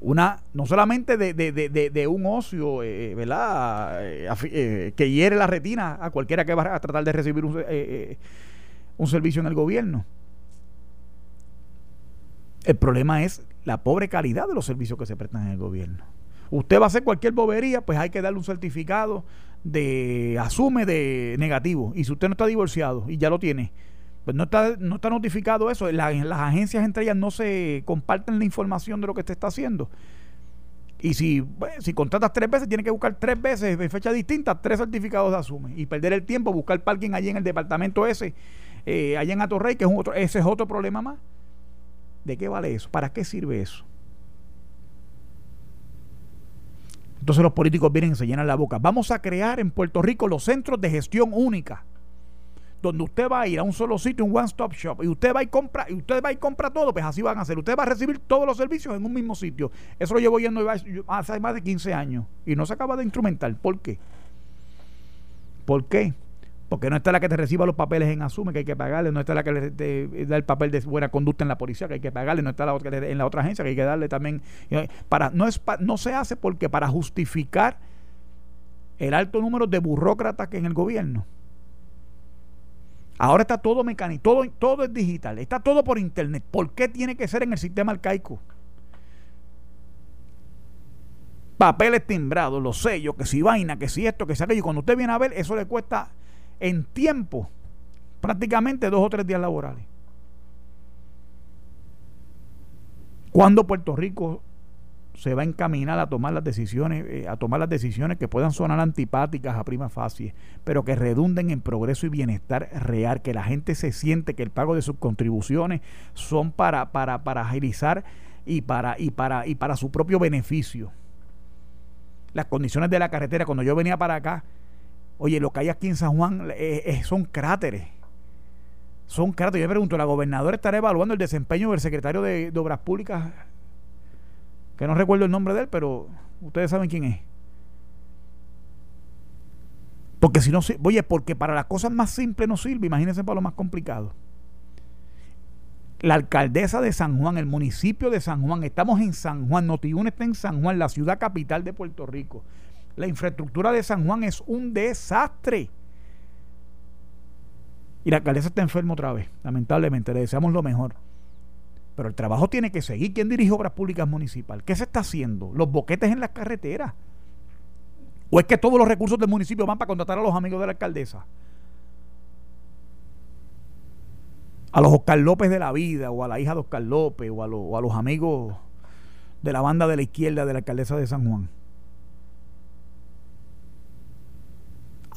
Una, no solamente de, un ocio, eh, ¿verdad? Eh, eh, que hiere la retina a cualquiera que va a tratar de recibir un, un servicio en el gobierno. El problema es la pobre calidad de los servicios que se prestan en el gobierno. Usted va a hacer cualquier bobería, pues hay que darle un certificado de asume de negativo. Y si usted no está divorciado y ya lo tiene, pues no está, no está notificado eso. las agencias entre ellas no se comparten la información de lo que usted está haciendo. Y si, si contratas tres veces, tiene que buscar tres veces de fecha distinta, tres certificados de asume. Y perder el tiempo, buscar parking allí en el departamento ese, eh, allá en Atorrey, que es un otro, ese es otro problema más. ¿De qué vale eso? ¿Para qué sirve eso? Entonces los políticos vienen y se llenan la boca. Vamos a crear en Puerto Rico los centros de gestión única, donde usted va a ir a un solo sitio, un one stop shop, y usted va y compra, y usted va y compra todo, pues así van a hacer. Usted va a recibir todos los servicios en un mismo sitio. Eso lo llevo yendo hace más de 15 años y no se acaba de instrumentar. ¿Por qué? ¿Por qué? Porque no está la que te reciba los papeles en Asume, que hay que pagarle, no está la que te da el papel de buena conducta en la policía, que hay que pagarle, no está la otra, en la otra agencia, que hay que darle también. Eh, para No, es, no se hace porque para justificar el alto número de burócratas que en el gobierno. Ahora está todo mecánico, todo, todo es digital, está todo por internet. ¿Por qué tiene que ser en el sistema arcaico? Papeles timbrados, los sellos, que si vaina, que si esto, que si aquello. Y cuando usted viene a ver, eso le cuesta en tiempo, prácticamente dos o tres días laborales. Cuando Puerto Rico se va a encaminar a tomar las decisiones, eh, a tomar las decisiones que puedan sonar antipáticas a prima facie, pero que redunden en progreso y bienestar real, que la gente se siente que el pago de sus contribuciones son para, para, para agilizar y para, y para, y para su propio beneficio. Las condiciones de la carretera, cuando yo venía para acá, Oye, lo que hay aquí en San Juan eh, eh, son cráteres. Son cráteres. Yo me pregunto, ¿la gobernadora estará evaluando el desempeño del secretario de, Obras Públicas? Que no recuerdo el nombre de él, pero ustedes saben quién es. Porque si no, oye, porque para las cosas más simples no sirve, imagínense para lo más complicado. La alcaldesa de San Juan, el municipio de San Juan, estamos en San Juan, Notiún está en San Juan, la ciudad capital de Puerto Rico. La infraestructura de San Juan es un desastre. Y la alcaldesa está enferma otra vez, lamentablemente. Le deseamos lo mejor. Pero el trabajo tiene que seguir. ¿Quién dirige obras públicas municipal? ¿Qué se está haciendo? Los boquetes en las carreteras. ¿O es que todos los recursos del municipio van para contratar a los amigos de la alcaldesa? A los Oscar López de la vida, o a la hija de Oscar López, o a, o a los amigos de la banda de la izquierda de la alcaldesa de San Juan.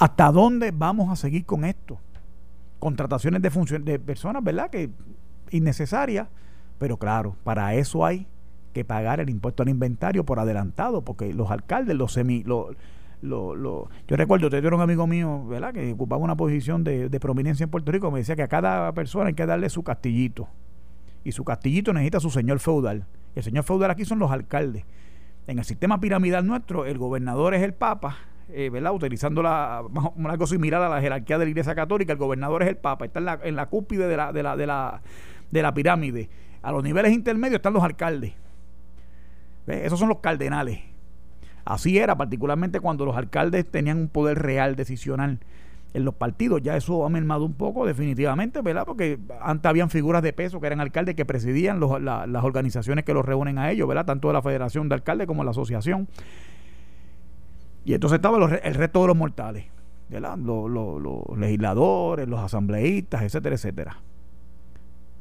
¿Hasta dónde vamos a seguir con esto? Contrataciones de, personas, ¿verdad? Que innecesarias, pero claro, para eso hay que pagar el impuesto al inventario por adelantado, porque los alcaldes, los semi... Lo, yo recuerdo, usted era un amigo mío, ¿verdad? Que ocupaba una posición de, de, prominencia en Puerto Rico, me decía que a cada persona hay que darle su castillito. Y su castillito necesita su señor feudal. Y el señor feudal aquí son los alcaldes. En el sistema piramidal nuestro, el gobernador es el papa, eh, ¿verdad? Utilizando la, algo similar a la jerarquía de la Iglesia Católica, el gobernador es el papa, está en la, en la cúspide de la, de, la, de, la, de la pirámide. A los niveles intermedios están los alcaldes. Esos son los cardenales. Así era, particularmente cuando los alcaldes tenían un poder real decisional en los partidos. Ya eso ha mermado un poco, definitivamente, ¿verdad? Porque antes habían figuras de peso que eran alcaldes que presidían las organizaciones que los reúnen a ellos, ¿verdad? Tanto la Federación de Alcaldes como la Asociación. Y entonces estaban el resto de los mortales, ¿verdad? Los, legisladores, los asambleístas, etcétera, etcétera.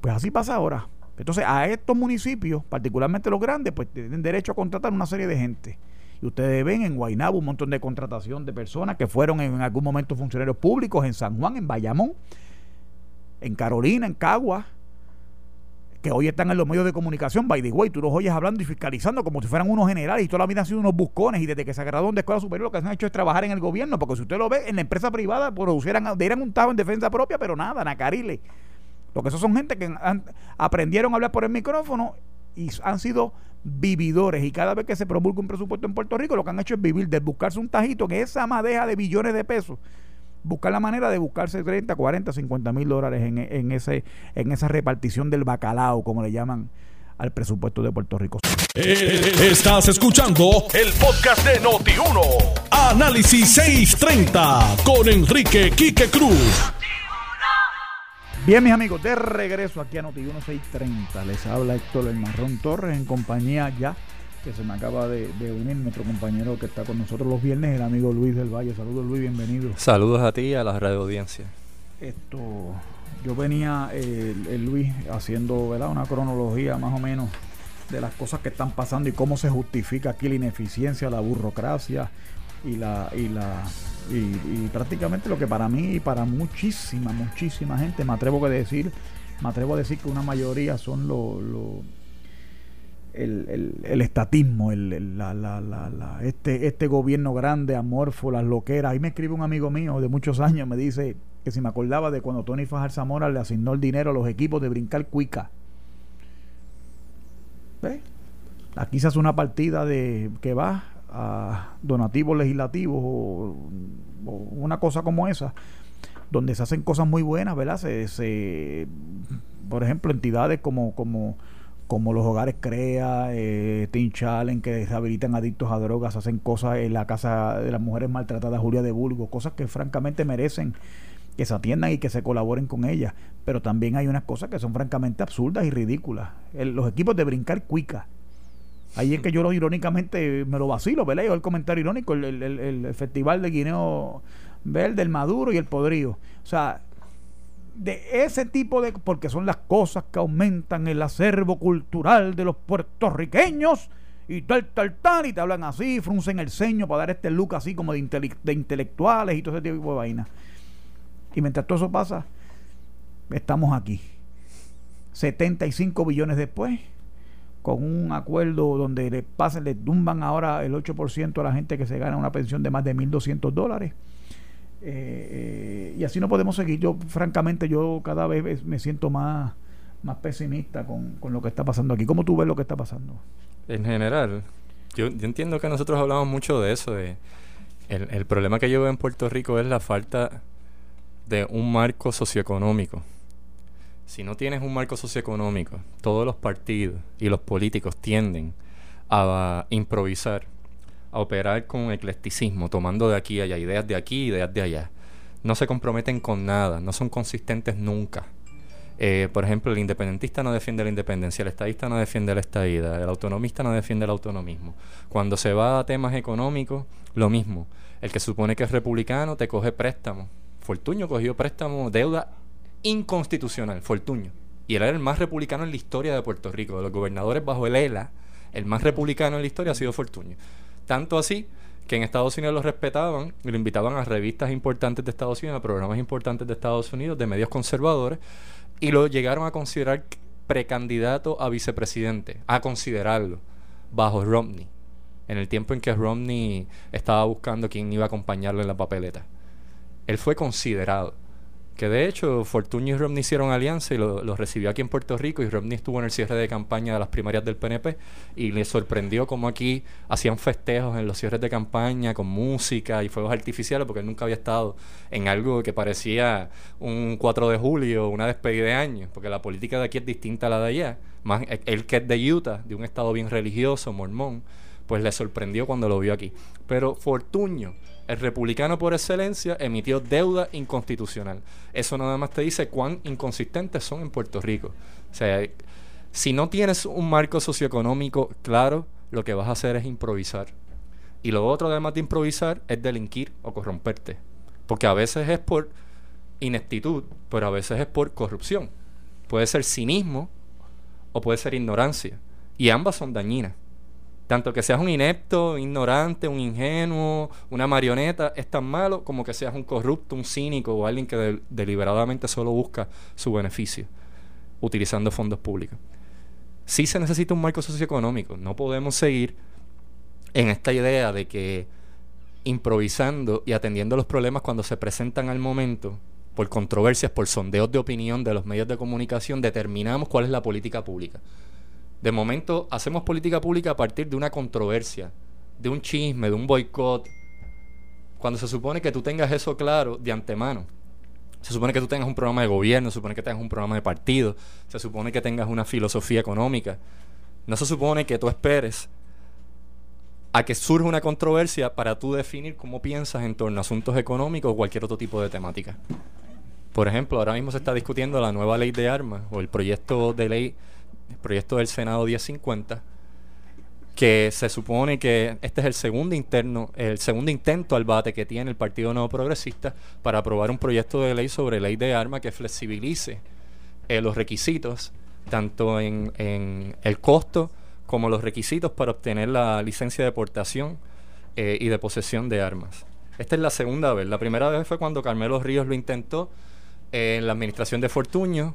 Pues así pasa ahora. Entonces, a estos municipios, particularmente los grandes, pues tienen derecho a contratar una serie de gente. Y ustedes ven en Guaynabo un montón de contratación de personas que fueron en algún momento funcionarios públicos en San Juan, en Bayamón, en Carolina, en Cagua, que hoy están en los medios de comunicación, by the way, tú los oyes hablando y fiscalizando como si fueran unos generales y toda la vida han sido unos buscones y desde que se graduaron de escuela superior lo que han hecho es trabajar en el gobierno, porque si usted lo ve en la empresa privada, producieran, dieran un tajo en defensa propia, pero nada, nacarile. Porque esos son gente que aprendieron a hablar por el micrófono y han sido vividores y cada vez que se promulga un presupuesto en Puerto Rico lo que han hecho es vivir, de buscarse un tajito en esa madeja de billones de pesos buscar la manera de buscarse 30, 40, 50 mil dólares en, en, ese, en esa repartición del bacalao, como le llaman al presupuesto de Puerto Rico. Eh, estás escuchando el podcast de Noti1. Análisis 630 con Enrique Quique Cruz. Bien, mis amigos, de regreso aquí a Noti 1630. Les habla Héctor El Marrón Torres en compañía ya que se me acaba de, unir nuestro compañero que está con nosotros los viernes, el amigo Luis del Valle. Saludos Luis, bienvenido. Saludos a ti y a la radio audiencia. Esto, yo venía, el, Luis, haciendo ¿verdad? una cronología más o menos de las cosas que están pasando y cómo se justifica aquí la ineficiencia, la burocracia y la y la y, prácticamente lo que para mí y para muchísima, muchísima gente, me atrevo a decir, me atrevo a decir que una mayoría son los... el, el, estatismo, el, la, la, la, este, este gobierno grande, amorfo, las loqueras. Ahí me escribe un amigo mío de muchos años, me dice que si me acordaba de cuando Tony Fajar Zamora le asignó el dinero a los equipos de brincar cuica. Aquí se hace una partida de que va a donativos legislativos o, una cosa como esa, donde se hacen cosas muy buenas, ¿verdad? Se, por ejemplo, entidades como, como, como los hogares CREA, eh, Teen Challenge, que rehabilitan adictos a drogas, hacen cosas en la casa de las mujeres maltratadas, Julia de Burgos, cosas que francamente merecen que se atiendan y que se colaboren con ellas. Pero también hay unas cosas que son francamente absurdas y ridículas. los equipos de brincar cuica Ahí es que yo irónicamente me lo vacilo, ¿verdad? Yo el comentario irónico, el, el, festival de guineo verde, el maduro y el podrido. O sea, de ese tipo de... porque son las cosas que aumentan el acervo cultural de los puertorriqueños y tal, tal, tal, y te hablan así, fruncen el ceño para dar este look así como de, de intelectuales y todo ese tipo de vaina. Y mientras todo eso pasa, estamos aquí. 75 billones después con un acuerdo donde le pasen, le tumban ahora el 8% a la gente que se gana una pensión de más de 1.200 dólares. Eh, eh, y así no podemos seguir. Yo, francamente, yo cada vez me siento más, más pesimista con, lo que está pasando aquí. ¿Cómo tú ves lo que está pasando? En general, yo, entiendo que nosotros hablamos mucho de eso. El problema que yo veo en Puerto Rico es la falta de un marco socioeconómico si no tienes un marco socioeconómico, todos los partidos y los políticos tienden a improvisar, a operar con eclecticismo, tomando de aquí a allá, ideas de aquí, ideas de allá. No se comprometen con nada, no son consistentes nunca. Eh, por ejemplo, el independentista no defiende la independencia, el estadista no defiende la estadidad, el autonomista no defiende el autonomismo. Cuando se va a temas económicos, lo mismo. El que supone que es republicano te coge préstamo. Fortuño cogió préstamo, deuda inconstitucional, Fortuño. Y él era el más republicano en la historia de Puerto Rico. De los gobernadores bajo el ELA, el más republicano en la historia ha sido Fortuño. Tanto así que en Estados Unidos lo respetaban y lo invitaban a revistas importantes de Estados Unidos, a programas importantes de Estados Unidos, de medios conservadores, y lo llegaron a considerar precandidato a vicepresidente, a considerarlo, bajo Romney, en el tiempo en que Romney estaba buscando quién iba a acompañarlo en la papeleta. Él fue considerado que de hecho Fortuño y Romney hicieron alianza y lo, recibió aquí en Puerto Rico y Romney estuvo en el cierre de campaña de las primarias del PNP y le sorprendió como aquí hacían festejos en los cierres de campaña con música y fuegos artificiales porque él nunca había estado en algo que parecía un 4 de julio, una despedida de año, porque la política de aquí es distinta a la de allá, más él que es de Utah, de un estado bien religioso, mormón, pues le sorprendió cuando lo vio aquí. Pero Fortuño el republicano por excelencia emitió deuda inconstitucional. Eso nada más te dice cuán inconsistentes son en Puerto Rico. O sea, si no tienes un marco socioeconómico claro, lo que vas a hacer es improvisar. Y lo otro, además de improvisar, es delinquir o corromperte. Porque a veces es por ineptitud, pero a veces es por corrupción. Puede ser cinismo o puede ser ignorancia. Y ambas son dañinas. Tanto que seas un inepto, ignorante, un ingenuo, una marioneta, es tan malo como que seas un corrupto, un cínico o alguien que deliberadamente solo busca su beneficio utilizando fondos públicos. Sí se necesita un marco socioeconómico. No podemos seguir en esta idea de que improvisando y atendiendo los problemas cuando se presentan al momento, por controversias, por sondeos de opinión de los medios de comunicación, determinamos cuál es la política pública. De momento hacemos política pública a partir de una controversia, de un chisme, de un boicot, cuando se supone que tú tengas eso claro de antemano. Se supone que tú tengas un programa de gobierno, se supone que tengas un programa de partido, se supone que tengas una filosofía económica. No se supone que tú esperes a que surja una controversia para tú definir cómo piensas en torno a asuntos económicos o cualquier otro tipo de temática. Por ejemplo, ahora mismo se está discutiendo la nueva ley de armas o el proyecto de ley el proyecto del Senado 1050, que se supone que este es el segundo interno, el segundo intento al bate que tiene el Partido Nuevo Progresista para aprobar un proyecto de ley sobre ley de armas que flexibilice eh, los requisitos, tanto en, el costo como los requisitos para obtener la licencia de portación eh, y de posesión de armas. Esta es la segunda vez. La primera vez fue cuando Carmelo Ríos lo intentó en la administración de Fortuño,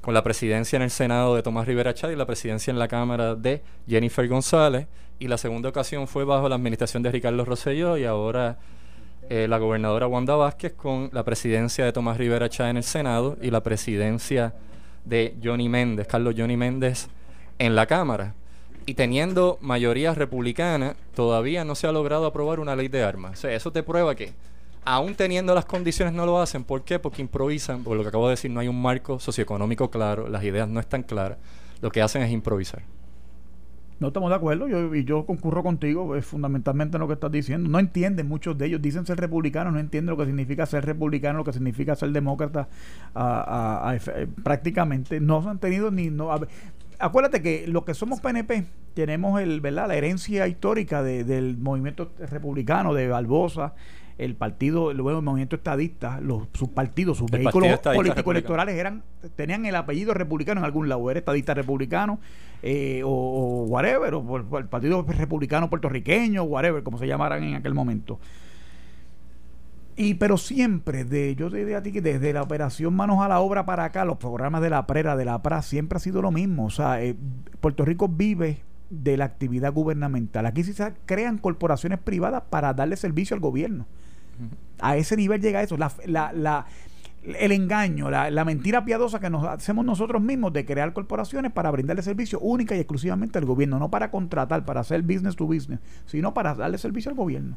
con la presidencia en el Senado de Tomás Rivera Chávez y la presidencia en la Cámara de Jennifer González. Y la segunda ocasión fue bajo la administración de Ricardo Rosselló y ahora eh, la gobernadora Wanda Vázquez con la presidencia de Tomás Rivera Chávez en el Senado y la presidencia de Johnny Méndez, Carlos Johnny Méndez, en la Cámara. Y teniendo mayoría republicana, todavía no se ha logrado aprobar una ley de armas. O sea, eso te prueba que aún teniendo las condiciones no lo hacen. ¿Por qué? Porque improvisan, por lo que acabo de decir, no hay un marco socioeconómico claro, las ideas no están claras, lo que hacen es improvisar. No estamos de acuerdo, yo, y yo concurro contigo, es fundamentalmente lo que estás diciendo. No entienden, muchos de ellos dicen ser republicanos, no entienden lo que significa ser republicano, lo que significa ser demócrata, eh, prácticamente no han tenido ni... no Acuérdate que lo que somos PNP tenemos el, ¿verdad? la herencia histórica del movimiento republicano, de Barbosa, el partido, el, movimiento estadista, los, sus partidos, sus vehículos políticos electorales eran, tenían el apellido republicano en algún lado, era estadista republicano, eh, o, whatever, o, el Partido Republicano Puertorriqueño, whatever, como se llamaran en aquel momento. Y pero siempre, de, yo te digo a ti que desde la operación Manos a la Obra para acá, los programas de la PRERA, de la PRA, siempre ha sido lo mismo. O sea, eh, Puerto Rico vive de la actividad gubernamental. Aquí se crean corporaciones privadas para darle servicio al gobierno. A ese nivel llega eso. La, la, el engaño, la, mentira piadosa que nos hacemos nosotros mismos de crear corporaciones para brindarle servicio única y exclusivamente al gobierno, no para contratar, para hacer business to business, sino para darle servicio al gobierno.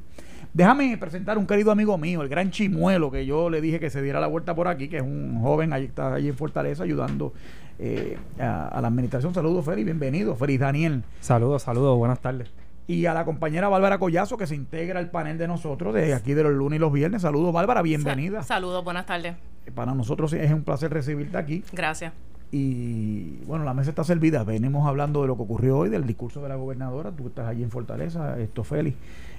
Déjame presentar un querido amigo mío, el gran Chimuelo, que yo le dije que se diera la vuelta por aquí, que es un joven, ahí está allí en Fortaleza ayudando eh, a, la administración. Saludos, Félix, bienvenido. Félix Daniel. Saludos, saludos, buenas tardes y a la compañera Bárbara Collazo que se integra al panel de nosotros de aquí de los lunes y los viernes. Saludos Bárbara, bienvenida. Saludos, buenas tardes. Eh, para nosotros es un placer recibirte aquí. Gracias. Y bueno, la mesa está servida. Venimos hablando de lo que ocurrió hoy, del discurso de la gobernadora. Tú estás allí en Fortaleza, esto Félix.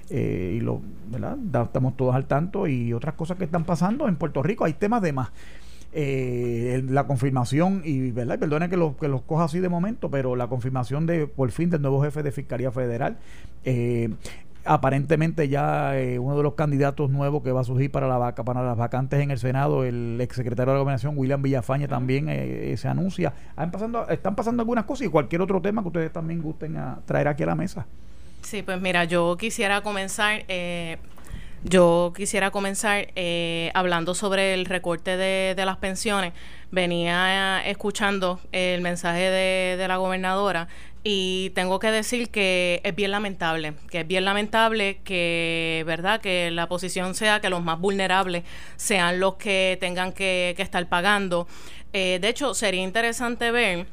Eh, y lo, ¿verdad? estamos todos al tanto y otras cosas que están pasando en Puerto Rico. Hay temas de más eh, la confirmación, y verdad, perdone que, lo, que los coja así de momento, pero la confirmación de por fin del nuevo jefe de Fiscalía Federal. Eh, aparentemente ya eh, uno de los candidatos nuevos que va a surgir para la vaca para las vacantes en el Senado, el exsecretario de la gobernación William Villafañe también eh, se anuncia. Están pasando, están pasando algunas cosas y cualquier otro tema que ustedes también gusten a traer aquí a la mesa. Sí, pues mira, yo quisiera comenzar eh, yo quisiera comenzar eh, hablando sobre el recorte de, las pensiones. Venía escuchando el mensaje de, de la gobernadora y tengo que decir que es bien lamentable, que es bien lamentable que, ¿verdad?, que la posición sea que los más vulnerables sean los que tengan que, estar pagando. Eh, de hecho, sería interesante ver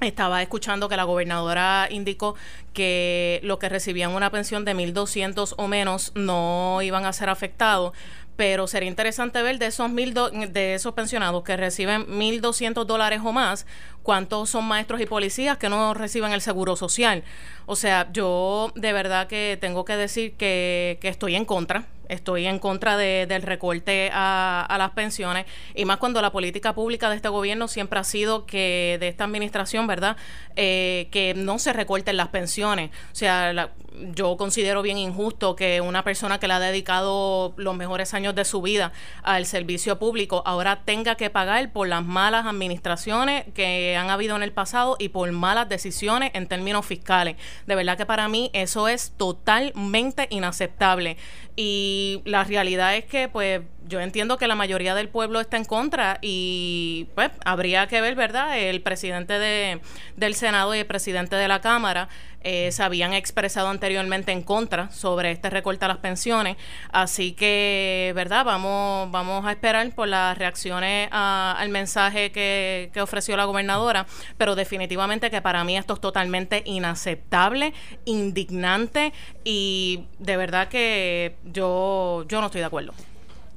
estaba escuchando que la gobernadora indicó que los que recibían una pensión de 1.200 o menos no iban a ser afectados, pero sería interesante ver de esos mil de esos pensionados que reciben 1.200 dólares o más, cuántos son maestros y policías que no reciben el seguro social. O sea, yo de verdad que tengo que decir que, que estoy en contra estoy en contra de, del recorte a, a, las pensiones y más cuando la política pública de este gobierno siempre ha sido que de esta administración, ¿verdad? Eh, que no se recorten las pensiones. O sea, yo considero bien injusto que una persona que le ha dedicado los mejores años de su vida al servicio público ahora tenga que pagar por las malas administraciones que han habido en el pasado y por malas decisiones en términos fiscales. De verdad que para mí eso es totalmente inaceptable. Y la realidad es que, pues, yo entiendo que la mayoría del pueblo está en contra y, pues, habría que ver, ¿verdad? El presidente de, del Senado y el presidente de la Cámara eh, se habían expresado anteriormente en contra sobre este recorte a las pensiones. Así que, ¿verdad? Vamos, vamos a esperar por las reacciones al mensaje que, que ofreció la gobernadora, pero definitivamente que para mí esto es totalmente inaceptable, indignante y de verdad que yo, yo no estoy de acuerdo.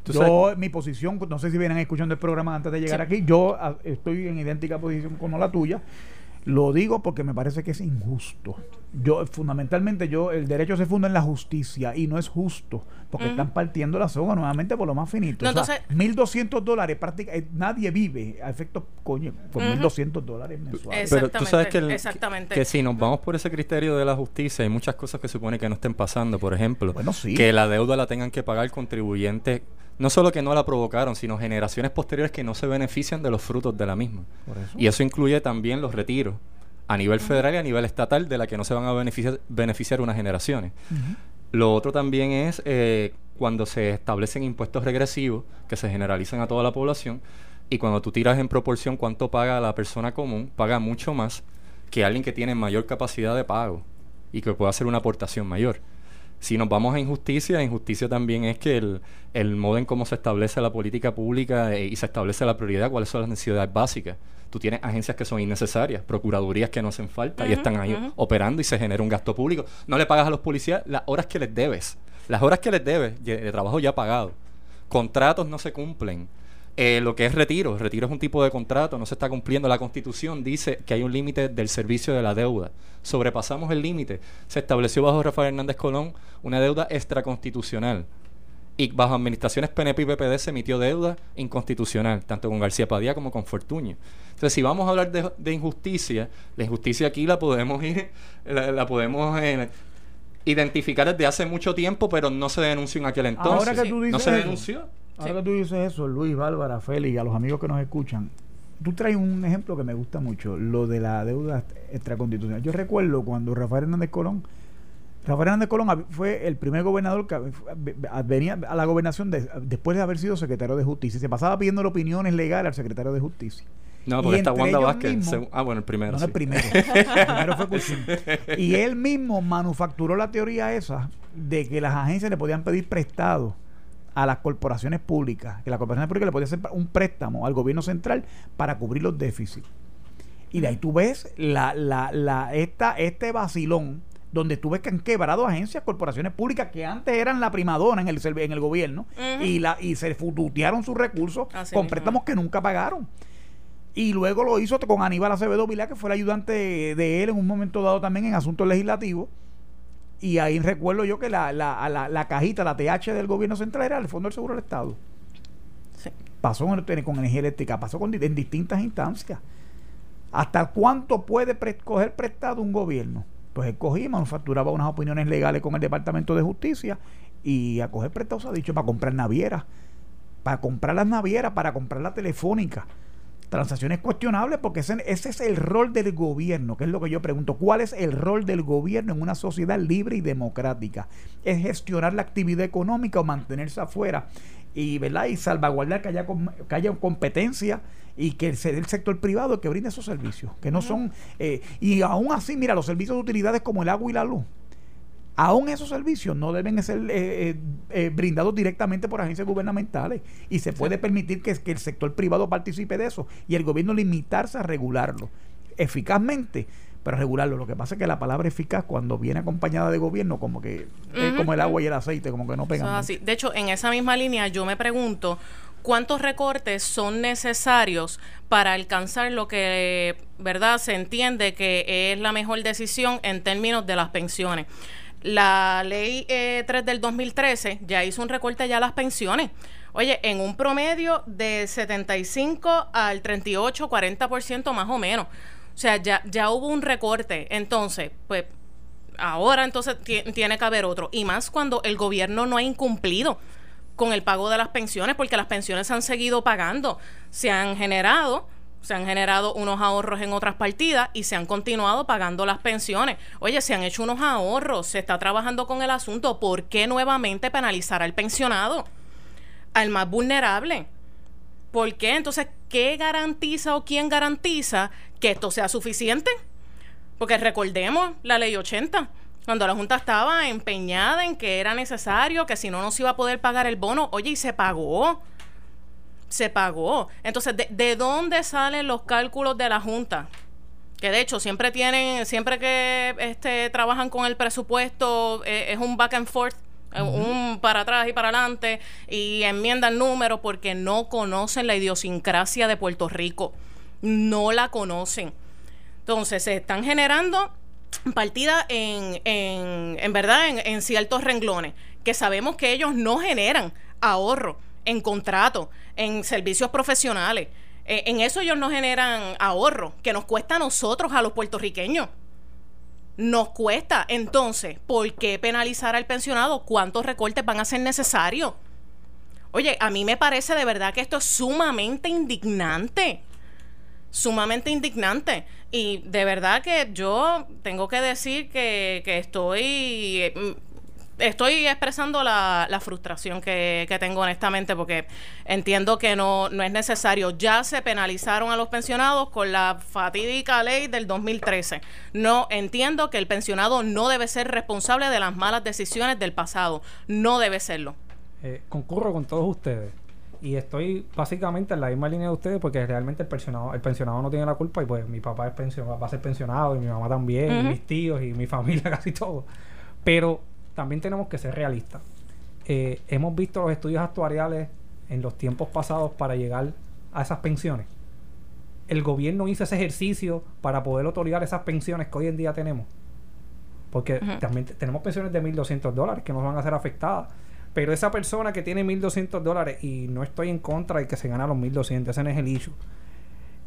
Yo, mi posición, no sé si vienen escuchando el programa antes de llegar aquí, yo ah, estoy en idéntica posición como la tuya. Lo digo porque me parece que es injusto. Yo, fundamentalmente, yo, el derecho se funda en la justicia y no es justo porque están partiendo la soga nuevamente por lo más finito. o sea, 1.200 dólares, prácticamente, eh, nadie vive a efectos, coño, con 1.200 dólares mensuales. Pero tú sabes que, que, si nos vamos por ese criterio de la justicia, hay muchas cosas que supone que no estén pasando. Por ejemplo, que la deuda la tengan que pagar contribuyentes no solo que no la provocaron, sino generaciones posteriores que no se benefician de los frutos de la misma. Y eso incluye también los retiros a nivel federal y a nivel estatal de la que no se van a beneficiar, beneficiar unas generaciones. Lo otro también es eh, cuando se establecen impuestos regresivos que se generalizan a toda la población y cuando tú tiras en proporción cuánto paga la persona común, paga mucho más que alguien que tiene mayor capacidad de pago y que puede hacer una aportación mayor. Si nos vamos a injusticia, injusticia también es que el, el modo en cómo se establece la política pública eh, y se establece la prioridad, cuáles son las necesidades básicas. Tú tienes agencias que son innecesarias, procuradurías que no hacen falta y están ahí operando y se genera un gasto público. No le pagas a los policías las horas que les debes. Las horas que les debes de trabajo ya pagado. Contratos no se cumplen. Eh, lo que es retiro, retiro es un tipo de contrato, no se está cumpliendo. La constitución dice que hay un límite del servicio de la deuda. Sobrepasamos el límite. Se estableció bajo Rafael Hernández Colón una deuda extraconstitucional. Y bajo administraciones PNP y PPD se emitió deuda inconstitucional, tanto con García Padilla como con Fortuño. Entonces, si vamos a hablar de, injusticia, la injusticia aquí la podemos ir, la, podemos eh, identificar desde hace mucho tiempo, pero no se denunció en aquel entonces. Ahora que tú dices no se denunció. Ahora que tú dices eso, Luis, Bárbara, Félix y a los amigos que nos escuchan, tú traes un ejemplo que me gusta mucho, lo de la deuda extraconstitucional. Yo recuerdo cuando Rafael Hernández Colón, Rafael Hernández Colón fue el primer gobernador que venía a la gobernación después de haber sido secretario de justicia. Se pasaba pidiendo opiniones legales al secretario de justicia. No, porque está Wanda Vázquez. ah, bueno, el primero. No, el primero. el primero fue Y él mismo manufacturó la teoría esa de que las agencias le podían pedir prestado a las corporaciones públicas, que la corporación pública le podía hacer un préstamo al gobierno central para cubrir los déficits. Y de ahí tú ves la, la, la, esta, este vacilón donde tú ves que han quebrado agencias, corporaciones públicas que antes eran la primadona en el, en el gobierno y, la, y se fututearon sus recursos con préstamos que nunca pagaron. Y luego lo hizo con Aníbal Acevedo Vilá, que fue el ayudante de él en un momento dado también en asuntos legislativos y ahí recuerdo yo que la, la, la, la cajita, la TH del gobierno central era el Fondo del Seguro del Estado. Pasó con, con energía eléctrica, pasó con, en distintas instancias. ¿Hasta cuánto puede coger prestado un gobierno? Pues él cogía manufacturaba unas opiniones legales con el Departamento de Justicia y a coger prestados, ha dicho, para comprar navieras, para comprar las navieras, para comprar la telefónica. Transacciones cuestionables porque ese, ese, es el rol del gobierno, que es lo que yo pregunto. ¿Cuál es el rol del gobierno en una sociedad libre y democrática? ¿Es gestionar la actividad económica o mantenerse afuera? Y, ¿verdad? y salvaguardar que haya, que haya competencia y que sea el sector privado que brinde esos servicios, que no son... Eh, y aún así, mira, los servicios de utilidades como el agua y la luz, aún esos servicios no deben ser eh, eh, eh, brindados directamente por agencias gubernamentales. Y se puede permitir que, que, el sector privado participe de eso y el gobierno limitarse a regularlo eficazmente pero regularlo. Lo que pasa es que la palabra eficaz cuando viene acompañada de gobierno como que es como el agua y el aceite como que no pegan así. de hecho en esa misma línea yo me pregunto cuántos recortes son necesarios para alcanzar lo que verdad se entiende que es la mejor decisión en términos de las pensiones la ley 3 eh, del 2013 ya hizo un recorte ya a las pensiones. Oye, en un promedio de 75 al 38, 40% más o menos. O sea, ya, ya hubo un recorte. Entonces, pues ahora entonces tiene que haber otro. Y más cuando el gobierno no ha incumplido con el pago de las pensiones, porque las pensiones se han seguido pagando, se han generado se han generado unos ahorros en otras partidas y se han continuado pagando las pensiones. Oye, se han hecho unos ahorros, se está trabajando con el asunto. ¿Por qué nuevamente penalizar al pensionado? Al más vulnerable. ¿Por qué? Entonces, ¿qué garantiza o quién garantiza que esto sea suficiente? Porque recordemos la ley 80, cuando la Junta estaba empeñada en que era necesario, que si no, no se iba a poder pagar el bono, oye, y se pagó se pagó. Entonces, ¿de, dónde salen los cálculos de la Junta? Que de hecho siempre tienen, siempre que este, trabajan con el presupuesto, eh, es un back and forth, eh, un para atrás y para adelante, y enmiendan números porque no conocen la idiosincrasia de Puerto Rico. No la conocen. Entonces, se están generando partidas en, en, en verdad en, en ciertos renglones que sabemos que ellos no generan ahorro en contratos, en servicios profesionales. Eh, en eso ellos no generan ahorro, que nos cuesta a nosotros, a los puertorriqueños. Nos cuesta. Entonces, ¿por qué penalizar al pensionado? ¿Cuántos recortes van a ser necesarios? Oye, a mí me parece de verdad que esto es sumamente indignante. Sumamente indignante. Y de verdad que yo tengo que decir que, que estoy estoy expresando la, frustración que, tengo honestamente porque entiendo que no, no es necesario. Ya se penalizaron a los pensionados con la fatídica ley del 2013. No entiendo que el pensionado no debe ser responsable de las malas decisiones del pasado. No debe serlo. Eh, concurro con todos ustedes. Y estoy básicamente en la misma línea de ustedes porque realmente el pensionado, el pensionado no tiene la culpa y pues mi papá es pensionado, va a ser pensionado y mi mamá también, y mis tíos y mi familia casi todo. Pero también tenemos que ser realistas. Eh, hemos visto los estudios actuariales en los tiempos pasados para llegar a esas pensiones. El gobierno hizo ese ejercicio para poder otorgar esas pensiones que hoy en día tenemos. Porque también tenemos pensiones de 1.200 dólares que nos van a ser afectadas. Pero esa persona que tiene 1.200 dólares, y no estoy en contra de que se gana los 1.200, ese no es el issue.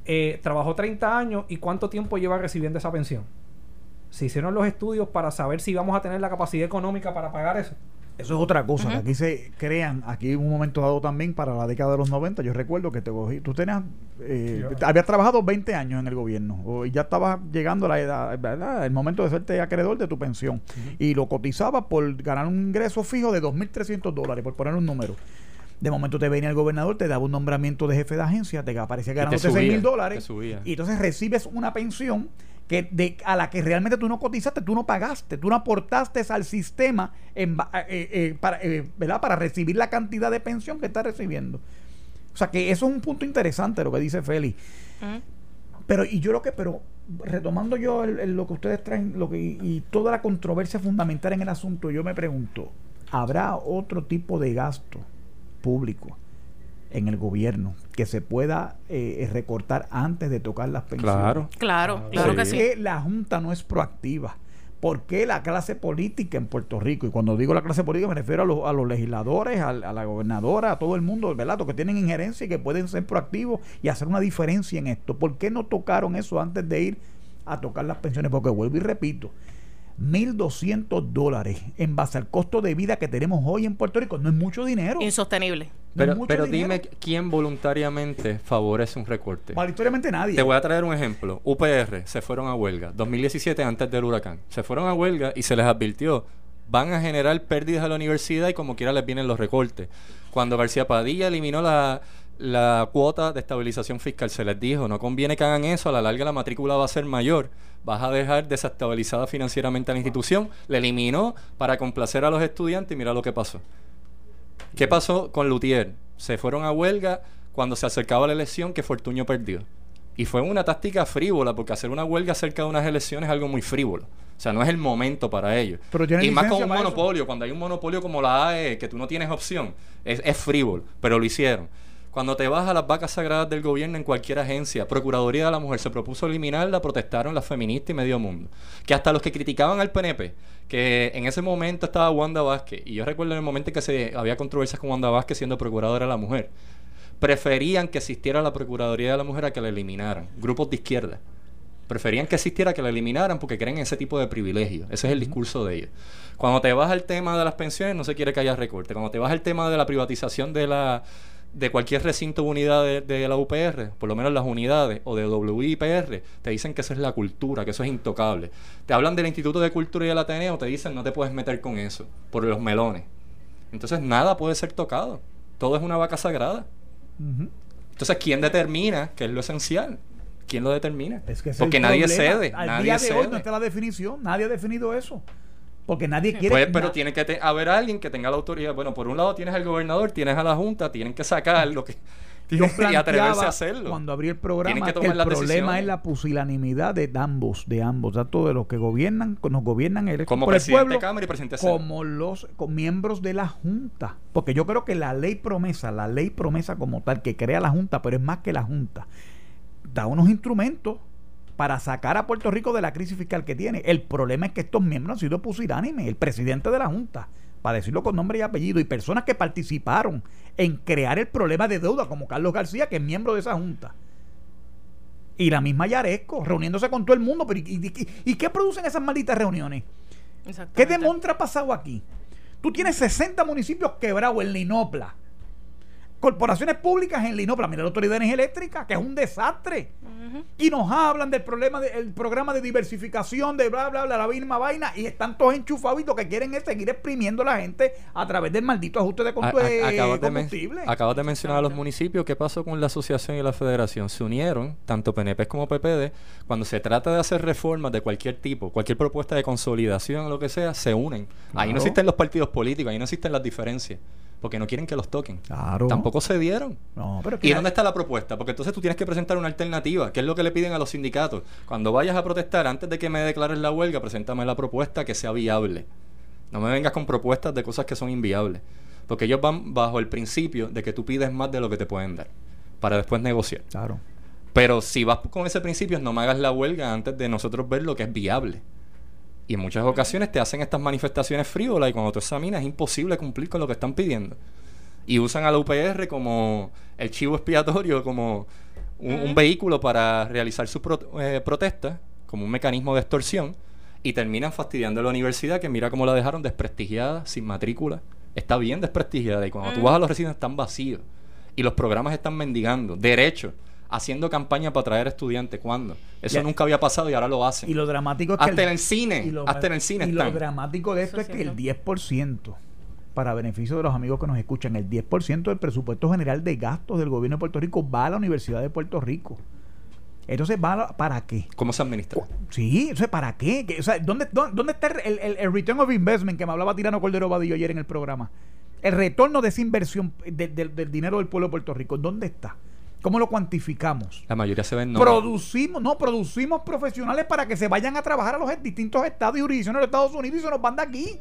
Eh, trabajó 30 años y cuánto tiempo lleva recibiendo esa pensión se hicieron los estudios para saber si vamos a tener la capacidad económica para pagar eso. Eso es otra cosa, que aquí se crean, aquí en un momento dado también para la década de los 90, yo recuerdo que te cogí, tú tenías, eh, habías trabajado 20 años en el gobierno, y ya estabas llegando a la edad, ¿verdad? el momento de serte acreedor de tu pensión, y lo cotizabas por ganar un ingreso fijo de 2.300 dólares, por poner un número. De momento te venía el gobernador, te daba un nombramiento de jefe de agencia, te aparecía ganando 6 mil dólares, y entonces recibes una pensión que de, a la que realmente tú no cotizaste, tú no pagaste, tú no aportaste al sistema en, eh, eh, para, eh, ¿verdad? para recibir la cantidad de pensión que estás recibiendo. O sea que eso es un punto interesante lo que dice Félix. Pero, y yo lo que, pero retomando yo lo que ustedes traen, lo que, y toda la controversia fundamental en el asunto, yo me pregunto, ¿habrá otro tipo de gasto público en el gobierno que se pueda eh, recortar antes de tocar las pensiones. Claro, claro, claro que sí. la Junta no es proactiva? ¿Por qué la clase política en Puerto Rico, y cuando digo la clase política me refiero a, los, a los legisladores, a, la gobernadora, a todo el mundo, ¿verdad? que tienen injerencia y que pueden ser proactivos y hacer una diferencia en esto. ¿Por qué no tocaron eso antes de ir a tocar las pensiones? Porque vuelvo y repito, 1.200 dólares en base al costo de vida que tenemos hoy en Puerto Rico. No es mucho dinero. Insostenible. Pero, pero dime quién voluntariamente favorece un recorte. Voluntariamente nadie. Te voy a traer un ejemplo. UPR se fueron a huelga. 2017 antes del huracán. Se fueron a huelga y se les advirtió. Van a generar pérdidas a la universidad y como quiera les vienen los recortes. Cuando García Padilla eliminó la, la cuota de estabilización fiscal, se les dijo, no conviene que hagan eso, a la larga la matrícula va a ser mayor vas a dejar desestabilizada financieramente a la institución. Le eliminó para complacer a los estudiantes y mira lo que pasó. ¿Qué pasó con Lutier? Se fueron a huelga cuando se acercaba la elección que Fortuño perdió. Y fue una táctica frívola, porque hacer una huelga cerca de unas elecciones es algo muy frívolo. O sea, no es el momento para ello. y más con un monopolio, cuando hay un monopolio como la AE, que tú no tienes opción, es, es frívolo, pero lo hicieron. Cuando te vas a las vacas sagradas del gobierno en cualquier agencia, Procuraduría de la Mujer se propuso eliminarla, protestaron las feministas y medio mundo. Que hasta los que criticaban al PNP, que en ese momento estaba Wanda Vázquez, y yo recuerdo en el momento en que se había controversias con Wanda Vázquez siendo Procuradora de la Mujer, preferían que existiera la Procuraduría de la Mujer a que la eliminaran. Grupos de izquierda. Preferían que existiera que la eliminaran porque creen en ese tipo de privilegios. Ese es el discurso de ellos. Cuando te vas al tema de las pensiones, no se quiere que haya recorte. Cuando te vas al tema de la privatización de la de cualquier recinto o unidad de, la UPR, por lo menos las unidades, o de WIPR, te dicen que eso es la cultura, que eso es intocable. Te hablan del Instituto de Cultura y del Ateneo, te dicen no te puedes meter con eso, por los melones. Entonces nada puede ser tocado. Todo es una vaca sagrada. Entonces, ¿quién determina qué es lo esencial? ¿Quién lo determina? Porque nadie cede. Al nadie día de hoy no está la definición. Nadie ha definido eso. Porque nadie quiere. Pues, pero tiene que haber alguien que tenga la autoridad. Bueno, por un lado tienes al gobernador, tienes a la Junta, tienen que sacar lo que. y atreverse a hacerlo. Cuando abrí el programa, que, el problema es la pusilanimidad de ambos, de ambos, tanto de los que gobiernan, nos gobiernan el, como presidente de Cámara y presidente como los miembros de la Junta. Porque yo creo que la ley promesa, la ley promesa como tal, que crea la Junta, pero es más que la Junta, da unos instrumentos para sacar a Puerto Rico de la crisis fiscal que tiene. El problema es que estos miembros han sido pusilánimes. El presidente de la Junta, para decirlo con nombre y apellido, y personas que participaron en crear el problema de deuda, como Carlos García, que es miembro de esa Junta. Y la misma Yaresco, reuniéndose con todo el mundo. Pero ¿y, qué producen esas malditas reuniones? ¿Qué demontra ha pasado aquí? Tú tienes 60 municipios quebrados en Linopla corporaciones públicas en Linopla, mira la Autoridad de Energía Eléctrica, que es un desastre. Y nos hablan del problema del programa de diversificación, de bla, bla, bla, la misma vaina, y están todos enchufados y lo que quieren es seguir exprimiendo a la gente a través del maldito ajuste de, combustible. acabas de mencionar a los municipios, ¿qué pasó con la asociación y la federación? Se unieron, tanto PNP como PPD, cuando se trata de hacer reformas de cualquier tipo, cualquier propuesta de consolidación o lo que sea, se unen. Ahí no existen los partidos políticos, ahí no existen las diferencias porque no quieren que los toquen. Claro. Tampoco se dieron. No, pero ¿Y dónde está la propuesta? Porque entonces tú tienes que presentar una alternativa, que es lo que le piden a los sindicatos. Cuando vayas a protestar, antes de que me declares la huelga, preséntame la propuesta que sea viable. No me vengas con propuestas de cosas que son inviables. Porque ellos van bajo el principio de que tú pides más de lo que te pueden dar, para después negociar. Claro. Pero si vas con ese principio, no me hagas la huelga antes de nosotros ver lo que es viable. Y en muchas ocasiones te hacen estas manifestaciones frívolas y cuando tú examinas es imposible cumplir con lo que están pidiendo. Y usan a la UPR como el chivo expiatorio, como un, vehículo para realizar su eh, protesta, como un mecanismo de extorsión, y terminan fastidiando a la universidad que mira cómo la dejaron desprestigiada, sin matrícula. Está bien desprestigiada y cuando tú vas a los recintos están vacíos. Y los programas están mendigando. Derecho haciendo campaña para traer estudiantes. ¿Cuándo? Eso nunca había pasado y ahora lo hacen. Y lo dramático es que. Hasta en el cine. Lo, hasta en el cine. Y lo dramático de esto es que el 10%, para beneficio de los amigos que nos escuchan, el 10% del presupuesto general de gastos del gobierno de Puerto Rico va a la Universidad de Puerto Rico. Entonces, ¿va ¿para qué? ¿Cómo se administra? Sí, o ¿para qué? O sea, ¿dónde, dónde, está el, el, return of investment que me hablaba Tirano Cordero Badillo ayer en el programa? El retorno de esa inversión del dinero del pueblo de Puerto Rico, ¿dónde está? ¿Cómo lo cuantificamos? La mayoría se ven no. Producimos, no, producimos profesionales para que se vayan a trabajar a los distintos estados y jurisdicciones de los Estados Unidos y se nos van de aquí.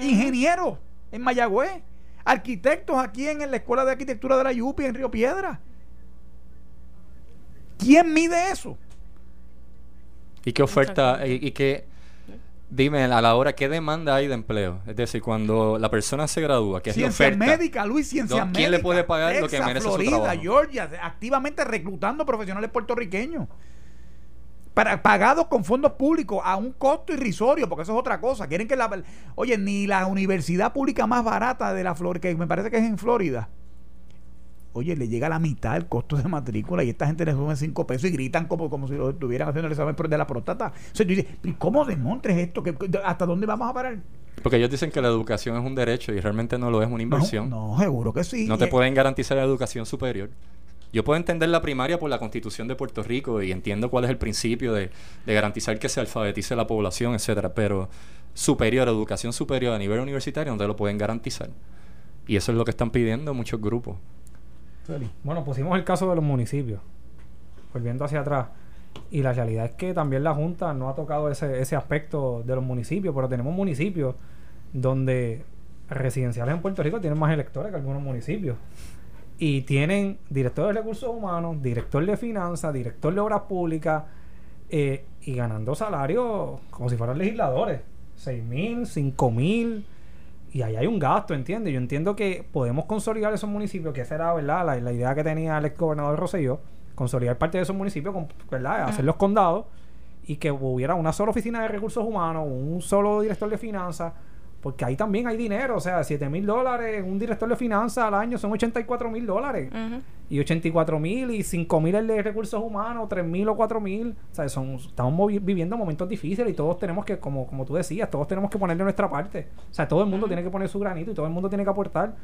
Ingenieros en Mayagüez. Arquitectos aquí en la Escuela de Arquitectura de la Yupi en Río Piedra. ¿Quién mide eso? ¿Y qué oferta? ¿Y, y qué, Dime a la hora qué demanda hay de empleo. Es decir, cuando la persona se gradúa, ¿qué es ciencia médica, Luis, ciencia médica. ¿Quién le puede pagar lo que merece Florida, su trabajo? Georgia, activamente reclutando profesionales puertorriqueños. para, pagados con fondos públicos a un costo irrisorio, porque eso es otra cosa. Quieren que la. Oye, ni la universidad pública más barata de la Florida, que me parece que es en Florida, oye, le llega a la mitad el costo de matrícula y esta gente le suben 5 pesos y gritan como, como si lo estuvieran haciendo el examen de la próstata. O sea, tú dices, ¿cómo demontres esto? ¿Hasta dónde vamos a parar? Porque ellos dicen que la educación es un derecho y realmente no lo es una inversión. No, seguro que sí. No te pueden garantizar la educación superior. Yo puedo entender la primaria por la constitución de Puerto Rico y entiendo cuál es el principio de, garantizar que se alfabetice la población, etcétera, pero superior, educación superior a nivel universitario no te lo pueden garantizar. Y eso es lo que están pidiendo muchos grupos. Bueno, pusimos el caso de los municipios, volviendo hacia atrás. Y la realidad es que también la Junta no ha tocado ese, ese aspecto de los municipios, pero tenemos municipios donde residenciales en Puerto Rico tienen más electores que algunos municipios. Y tienen director de recursos humanos, director de finanzas, director de obras públicas, eh, y ganando salarios como si fueran legisladores. 6 mil, 5 mil. Y ahí hay un gasto, ¿entiendes? Yo entiendo que podemos consolidar esos municipios, que esa era, ¿verdad? La, idea que tenía el ex gobernador Rosselló, consolidar parte de esos municipios, ¿verdad? Hacer los condados y que hubiera una sola oficina de recursos humanos, un solo director de finanzas porque ahí también hay dinero, o sea, 7 mil dólares, un director de finanzas al año son 84 mil dólares. Y 84 mil y 5 mil el de recursos humanos, 3 mil o 4 mil. O sea, son, estamos viviendo momentos difíciles y todos tenemos que, como, como tú decías, todos tenemos que ponerle nuestra parte. O sea, todo el mundo tiene que poner su granito y todo el mundo tiene que aportar.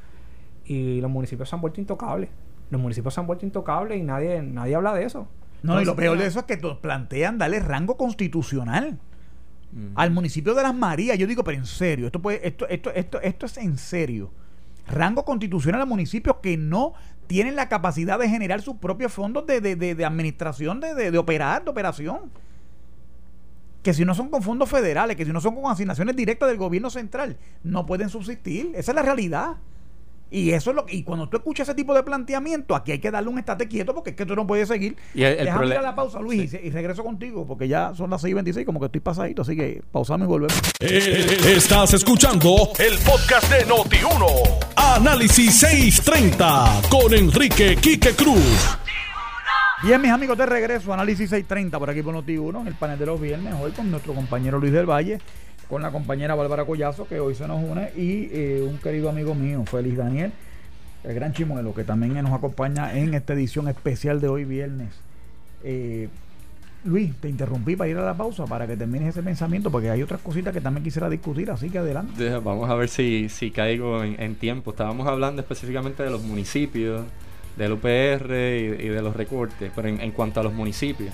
Y los municipios se han vuelto intocables. Los municipios se han vuelto intocables y nadie, nadie habla de eso. No, y lo peor de eso es que plantean darle rango constitucional al municipio de Las Marías. Yo digo, pero en serio, esto, puede, esto, esto, esto, esto es en serio. Rango constitucional a municipios que no tienen la capacidad de generar sus propios fondos de, de, de, de administración, de, de, operar, de operación. Que si no son con fondos federales, que si no son con asignaciones directas del gobierno central, no pueden subsistir. Esa es la realidad. Y eso es lo y cuando tú escuchas ese tipo de planteamiento, aquí hay que darle un estate quieto porque es que tú no puedes seguir. Y el, Déjame ir a la pausa, Luis, y, regreso contigo porque ya son las 6:26 como que estoy pasadito, así que pausamos y volvemos. Eh, estás escuchando el podcast de Noti1. Análisis 630 con Enrique Quique Cruz. Bien, mis amigos, de regreso, Análisis 630 por aquí por Noti1, en el panel de los viernes, hoy con nuestro compañero Luis del Valle con la compañera Bárbara Collazo, que hoy se nos une, y eh, un querido amigo mío, Félix Daniel, el gran chimuelo, que también nos acompaña en esta edición especial de hoy viernes. Eh, Luis, te interrumpí para ir a la pausa para que termines ese pensamiento, porque hay otras cositas que también quisiera discutir, así que adelante. Vamos a ver si, si caigo en, tiempo. Estábamos hablando específicamente de los municipios, del UPR y, de los recortes, pero en, en cuanto a los municipios,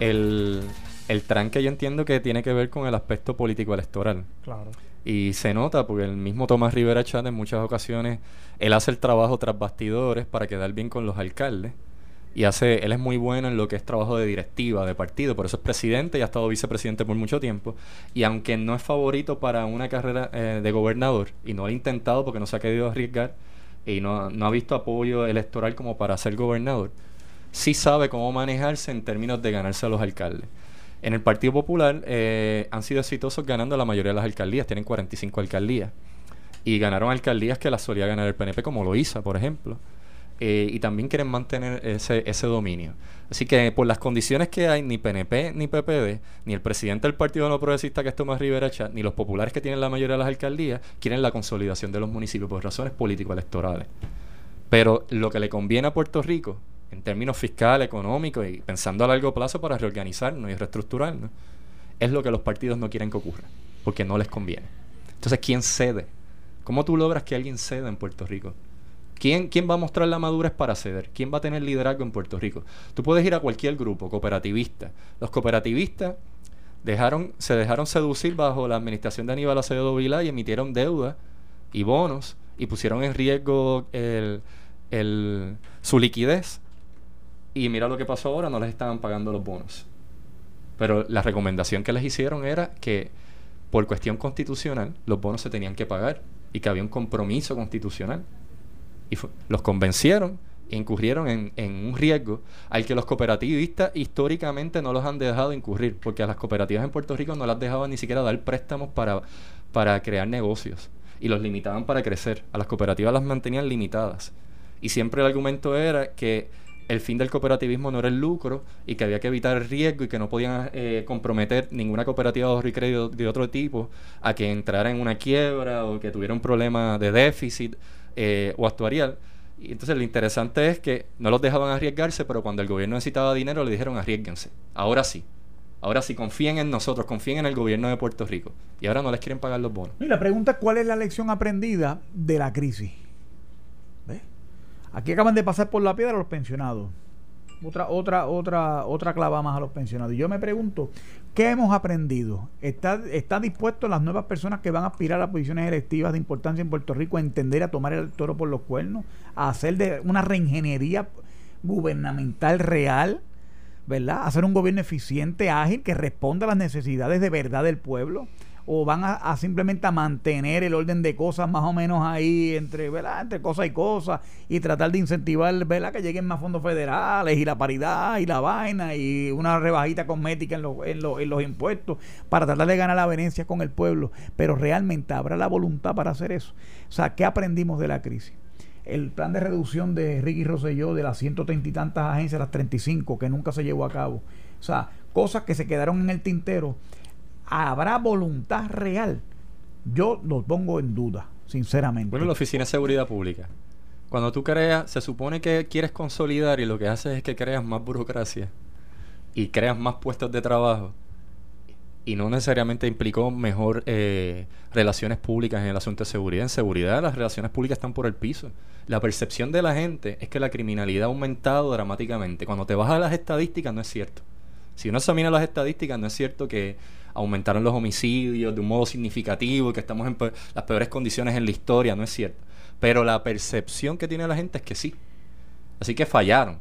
el, el tranque yo entiendo que tiene que ver con el aspecto político electoral. Claro. Y se nota porque el mismo Tomás Rivera Chat en muchas ocasiones, él hace el trabajo tras bastidores para quedar bien con los alcaldes. Y hace, él es muy bueno en lo que es trabajo de directiva, de partido, por eso es presidente y ha estado vicepresidente por mucho tiempo. Y aunque no es favorito para una carrera eh, de gobernador, y no lo ha intentado porque no se ha querido arriesgar, y no, no ha visto apoyo electoral como para ser gobernador, sí sabe cómo manejarse en términos de ganarse a los alcaldes. En el Partido Popular eh, han sido exitosos ganando la mayoría de las alcaldías, tienen 45 alcaldías. Y ganaron alcaldías que las solía ganar el PNP, como Loíza, por ejemplo. Eh, y también quieren mantener ese, dominio. Así que por las condiciones que hay, ni PNP ni PPD, ni el presidente del Partido No Progresista, que es Tomás Rivera Chat, ni los populares que tienen la mayoría de las alcaldías, quieren la consolidación de los municipios por razones político-electorales. Pero lo que le conviene a Puerto Rico en términos fiscales, económicos y pensando a largo plazo para reorganizarnos y reestructurarnos, es lo que los partidos no quieren que ocurra, porque no les conviene. Entonces, ¿quién cede? ¿Cómo tú logras que alguien ceda en Puerto Rico? ¿Quién, ¿Quién va a mostrar la madurez para ceder? ¿Quién va a tener liderazgo en Puerto Rico? Tú puedes ir a cualquier grupo cooperativista. Los cooperativistas dejaron, se dejaron seducir bajo la administración de Aníbal Acevedo Vilá y emitieron deuda y bonos y pusieron en riesgo el, su liquidez y mira lo que pasó ahora, no les estaban pagando los bonos. Pero la recomendación que les hicieron era que por cuestión constitucional los bonos se tenían que pagar y que había un compromiso constitucional. Y los convencieron e incurrieron en, en, un riesgo al que los cooperativistas históricamente no los han dejado incurrir, porque a las cooperativas en Puerto Rico no las dejaban ni siquiera dar préstamos para, para crear negocios y los limitaban para crecer. A las cooperativas las mantenían limitadas. Y siempre el argumento era que el fin del cooperativismo no era el lucro y que había que evitar el riesgo y que no podían eh, comprometer ninguna cooperativa de ahorro y crédito de otro tipo a que entrara en una quiebra o que tuviera un problema de déficit eh, o actuarial. Y entonces lo interesante es que no los dejaban arriesgarse, pero cuando el gobierno necesitaba dinero le dijeron arriesguense. Ahora sí. Ahora sí, confíen en nosotros, confíen en el gobierno de Puerto Rico. Y ahora no les quieren pagar los bonos. Y la pregunta es cuál es la lección aprendida de la crisis. Aquí acaban de pasar por la piedra los pensionados. Otra, otra, otra, otra clava más a los pensionados. Y yo me pregunto, ¿qué hemos aprendido? ¿Está, ¿Está dispuesto las nuevas personas que van a aspirar a posiciones electivas de importancia en Puerto Rico a entender, a tomar el toro por los cuernos, a hacer de una reingeniería gubernamental real? ¿Verdad? Hacer un gobierno eficiente, ágil, que responda a las necesidades de verdad del pueblo o van a, simplemente a mantener el orden de cosas más o menos ahí entre, ¿verdad? entre cosa y cosa y tratar de incentivar ¿verdad? que lleguen más fondos federales y la paridad y la vaina y una rebajita cosmética en, en, en los impuestos para tratar de ganar la venencia con el pueblo. Pero realmente habrá la voluntad para hacer eso. O sea, ¿qué aprendimos de la crisis? el plan de reducción de Ricky Rosselló de las 130 y tantas agencias las 35 que nunca se llevó a cabo. O sea, cosas que se quedaron en el tintero ¿Habrá voluntad real? Yo lo pongo en duda, sinceramente. Bueno, la Oficina de Seguridad Pública. Cuando tú creas, se supone que quieres consolidar y lo que haces es que creas más burocracia y creas más puestos de trabajo y no necesariamente implicó mejor eh, relaciones públicas en el asunto de seguridad. En seguridad las relaciones públicas están por el piso. La percepción de la gente es que la criminalidad ha aumentado dramáticamente. Cuando te vas a las estadísticas no es cierto. Si uno examina las estadísticas no es cierto que aumentaron los homicidios de un modo significativo y que estamos en las peores condiciones en la historia, no es cierto. Pero la percepción que tiene la gente es que sí. Así que fallaron.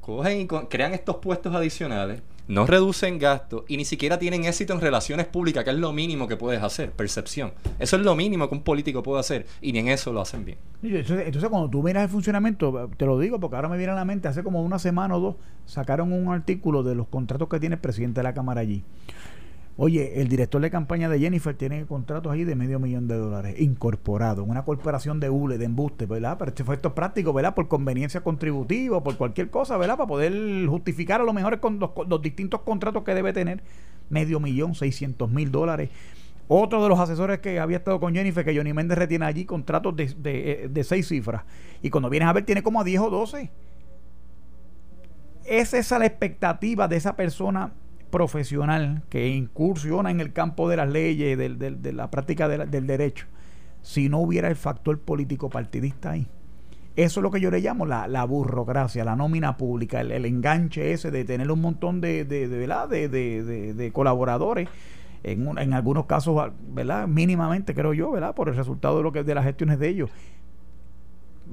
Cogen y crean estos puestos adicionales, no reducen gastos y ni siquiera tienen éxito en relaciones públicas, que es lo mínimo que puedes hacer, percepción. Eso es lo mínimo que un político puede hacer y ni en eso lo hacen bien. Entonces, cuando tú miras el funcionamiento, te lo digo porque ahora me viene a la mente, hace como una semana o dos sacaron un artículo de los contratos que tiene el presidente de la Cámara allí. Oye, el director de campaña de Jennifer tiene contratos ahí de medio millón de dólares incorporado en una corporación de hule, de embuste, ¿verdad? Este efectos prácticos, ¿verdad? Por conveniencia contributiva, por cualquier cosa, ¿verdad? Para poder justificar a lo mejor con los, distintos contratos que debe tener. Medio millón, seiscientos mil dólares. Otro de los asesores que había estado con Jennifer, que Johnny Méndez retiene allí contratos de, de, de seis cifras. Y cuando vienes a ver, tiene como a 10 o 12. ¿Es esa la expectativa de esa persona profesional que incursiona en el campo de las leyes, de, la práctica del derecho, si no hubiera el factor político partidista ahí. Eso es lo que yo le llamo la, la burocracia, la nómina pública, el, enganche ese de tener un montón de, de, de, colaboradores, en, en algunos casos, ¿verdad? mínimamente creo yo, ¿verdad? por el resultado de, lo que, de las gestiones de ellos.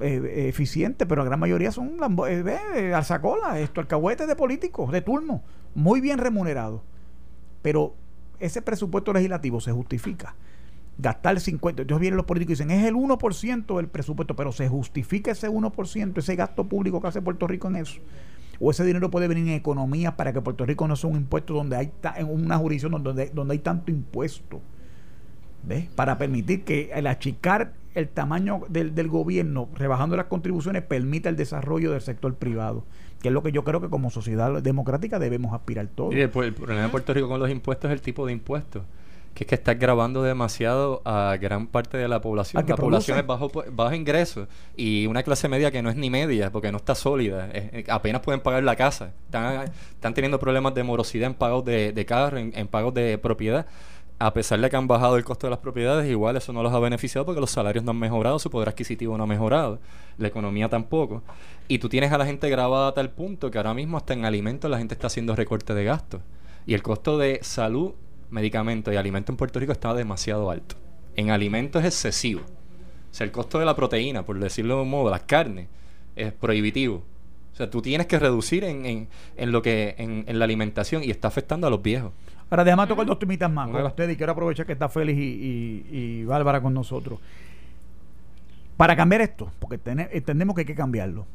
Eh, eficiente, pero la gran mayoría son eh, eh, alzacolas, esto, alcahuetes de políticos de turno, muy bien remunerados. Pero ese presupuesto legislativo se justifica. Gastar el 50, entonces vienen los políticos y dicen, es el 1% del presupuesto, pero se justifica ese 1%, ese gasto público que hace Puerto Rico en eso. O ese dinero puede venir en economía para que Puerto Rico no sea un impuesto donde hay en una jurisdicción donde, donde hay tanto impuesto. ¿Ves? Para permitir que el achicar el tamaño del, del, gobierno, rebajando las contribuciones, permita el desarrollo del sector privado, que es lo que yo creo que como sociedad democrática debemos aspirar todos. Y el, problema de Puerto Rico con los impuestos es el tipo de impuestos que es que está grabando demasiado a gran parte de la población. La población es bajo, bajo ingreso y una clase media que no es ni media porque no está sólida. apenas pueden pagar la casa. Están, están teniendo problemas de morosidad en pagos de, de carro, en, en pagos de propiedad a pesar de que han bajado el costo de las propiedades, igual eso no los ha beneficiado porque los salarios no han mejorado, su poder adquisitivo no ha mejorado, la economía tampoco. Y tú tienes a la gente grabada a tal punto que ahora mismo hasta en alimentos la gente está haciendo recorte de gastos. Y el costo de salud, medicamentos y alimentos en Puerto Rico está demasiado alto. En alimentos es excesivo. O sea, el costo de la proteína, por decirlo de un modo, las carnes, es prohibitivo. O sea, tú tienes que reducir en, en, lo que en, en la alimentación y está afectando a los viejos. Ahora déjame tocar dos temitas más con ustedes y quiero aprovechar que está Félix y, Bárbara con nosotros. Para cambiar esto, porque entendemos que hay que cambiarlo,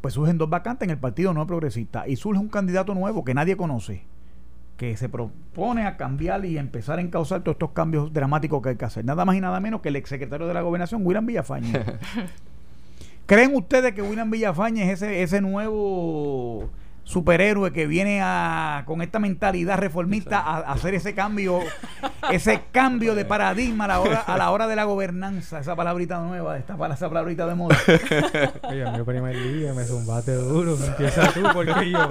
pues surgen dos vacantes en el Partido No Progresista y surge un candidato nuevo que nadie conoce, que se propone a cambiar y empezar a encauzar todos estos cambios dramáticos que hay que hacer. Nada más y nada menos que el exsecretario de la Gobernación, William Villafañe. ¿Creen ustedes que William Villafañe es ese, ese nuevo superhéroe que viene a, con esta mentalidad reformista a, hacer ese cambio, ese cambio de paradigma a la hora, a la hora de la gobernanza, esa palabrita nueva, esta, esa palabrita de moda. Oye, mi primer día me zumbate duro, empieza tú porque yo,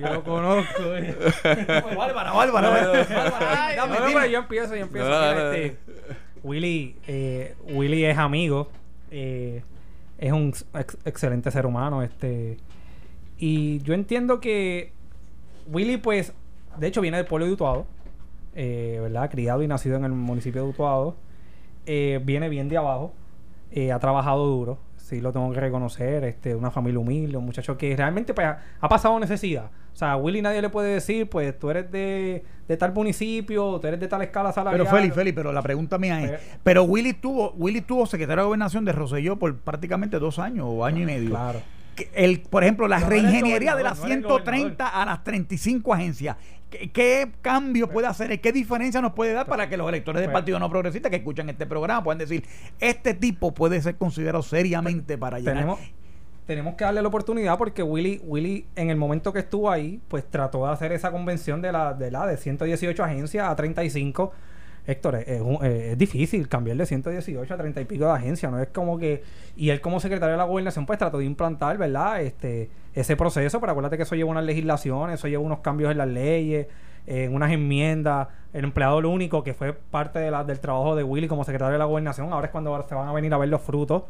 yo lo conozco. Eh. Bárbara, Bárbara, Bárbara. yo empiezo, yo empiezo. este, Willy, eh, Willy es amigo, eh, es un excelente ser humano, este y yo entiendo que Willy, pues, de hecho viene del pueblo de Utuado, eh, ¿verdad? Criado y nacido en el municipio de Utuado. Eh, viene bien de abajo, eh, ha trabajado duro, sí lo tengo que reconocer, este, una familia humilde, un muchacho que realmente pues, ha pasado necesidad. O sea, a Willy nadie le puede decir, pues tú eres de, de tal municipio, tú eres de tal escala salarial. Pero Feli, Feli, pero la pregunta mía es, pues, pero Willy tuvo, Willy tuvo secretario de gobernación de Rosselló por prácticamente dos años o año y medio. Claro el, por ejemplo, la reingeniería de las 130 a las 35 agencias. ¿Qué, cambio puede hacer? ¿Qué diferencia nos puede dar para que los electores del pues Partido No Progresista que escuchan este programa puedan decir, este tipo puede ser considerado seriamente para llegar? Tenemos, tenemos que darle la oportunidad porque Willy, Willy en el momento que estuvo ahí, pues trató de hacer esa convención de la de, la de 118 agencias a 35 Héctor, es, difícil cambiar de 118 a 30 y pico de agencia, no es como que... Y él como secretario de la gobernación pues trató de implantar, ¿verdad? Este, ese proceso, pero acuérdate que eso lleva unas legislaciones, eso lleva unos cambios en las leyes, en unas enmiendas. El empleado lo único que fue parte de la, del trabajo de Willy como secretario de la gobernación, ahora es cuando se van a venir a ver los frutos,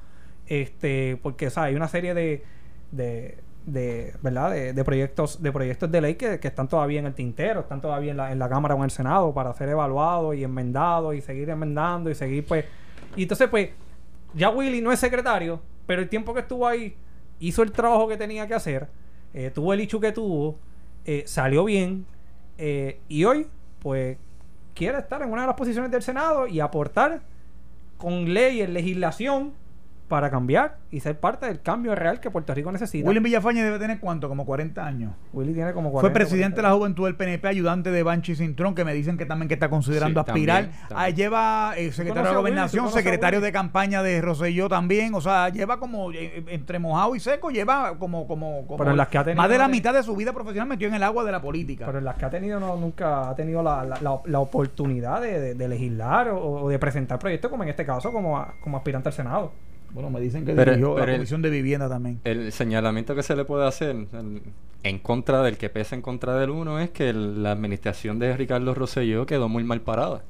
este porque, o hay una serie de de, ¿verdad? De, proyectos de proyectos de ley que, están todavía en el tintero, están todavía en la, en la Cámara o en el Senado para ser evaluados y enmendados y seguir enmendando y seguir pues y entonces pues ya Willy no es secretario, pero el tiempo que estuvo ahí hizo el trabajo que tenía que hacer, eh, tuvo el hecho que tuvo, eh, salió bien eh, y hoy pues quiere estar en una de las posiciones del Senado y aportar con leyes, legislación para cambiar y ser parte del cambio real que Puerto Rico necesita. William Villafañe debe tener cuánto, como 40 años. Willy tiene como 40. Fue presidente de la Juventud del PNP, ayudante de Banchi Cintrón, que me dicen que también que está considerando aspirar. Ah, lleva eh, secretario de Gobernación, secretario de campaña de Roselló también, o sea, lleva como eh, eh, entre mojado y seco, lleva como como, más de la mitad de su vida profesional metió en el agua de la política. Pero en las que ha tenido no, nunca ha tenido la, la, oportunidad de, legislar o, de presentar proyectos como en este caso como, como aspirante al Senado. Bueno, me dicen que dirigió la Comisión de Vivienda también. El señalamiento que se le puede hacer en, contra del que pesa en contra del uno es que la administración de Ricardo Rosselló quedó muy mal parada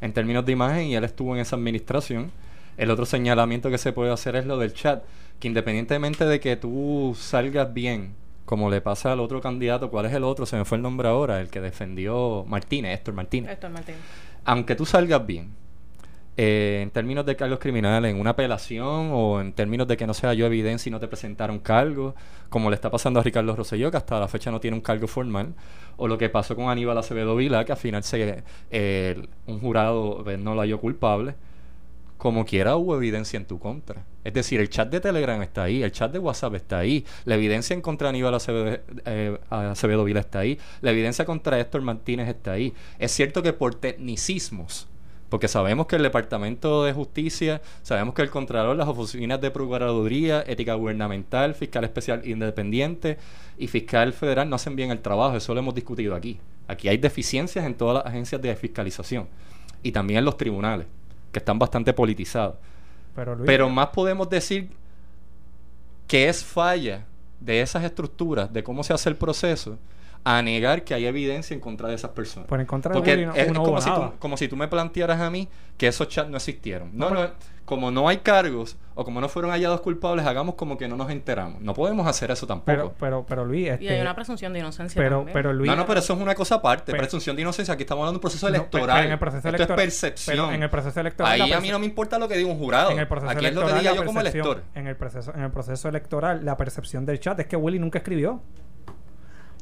en términos de imagen y él estuvo en esa administración. El otro señalamiento que se puede hacer es lo del chat, que independientemente de que tú salgas bien, como le pasa al otro candidato, ¿cuál es el otro? Se me fue el nombre ahora, el que defendió Martínez, Héctor Martínez. Héctor Martínez. Aunque tú salgas bien, eh, en términos de cargos criminales, en una apelación o en términos de que no se halló evidencia y no te presentaron cargo, como le está pasando a Ricardo Rosselló, que hasta la fecha no tiene un cargo formal, o lo que pasó con Aníbal Acevedo Vila, que al final se, un jurado eh, no lo halló culpable, como quiera hubo evidencia en tu contra. Es decir, el chat de Telegram está ahí, el chat de WhatsApp está ahí, la evidencia en contra de Aníbal Acevedo, eh, Vila está ahí, la evidencia contra Héctor Martínez está ahí. Es cierto que por tecnicismos, porque sabemos que el Departamento de Justicia, sabemos que el Contralor, las oficinas de Procuraduría, Ética Gubernamental, Fiscal Especial Independiente y Fiscal Federal no hacen bien el trabajo, eso lo hemos discutido aquí. Aquí hay deficiencias en todas las agencias de fiscalización y también en los tribunales, que están bastante politizados. Pero, Pero más podemos decir que es falla de esas estructuras, de cómo se hace el proceso, a negar que hay evidencia en contra de esas personas. Por en contra de es, como, si tú, como si tú me plantearas a mí que esos chats no existieron. No, no, como no hay cargos o como no fueron hallados culpables, hagamos como que no nos enteramos. No podemos hacer eso tampoco. Pero, pero, pero Luis, este, y hay una presunción de inocencia pero, también. Pero Luis, no, no, pero eso es una cosa aparte. presunción de inocencia. Aquí estamos hablando de un proceso electoral. en el proceso Esto es percepción. Pero en el proceso electoral. Ahí a mí no me importa lo que diga un jurado. En el proceso Aquí es lo que diga yo como elector. En el proceso, en el proceso electoral, la percepción del chat es que Willy nunca escribió.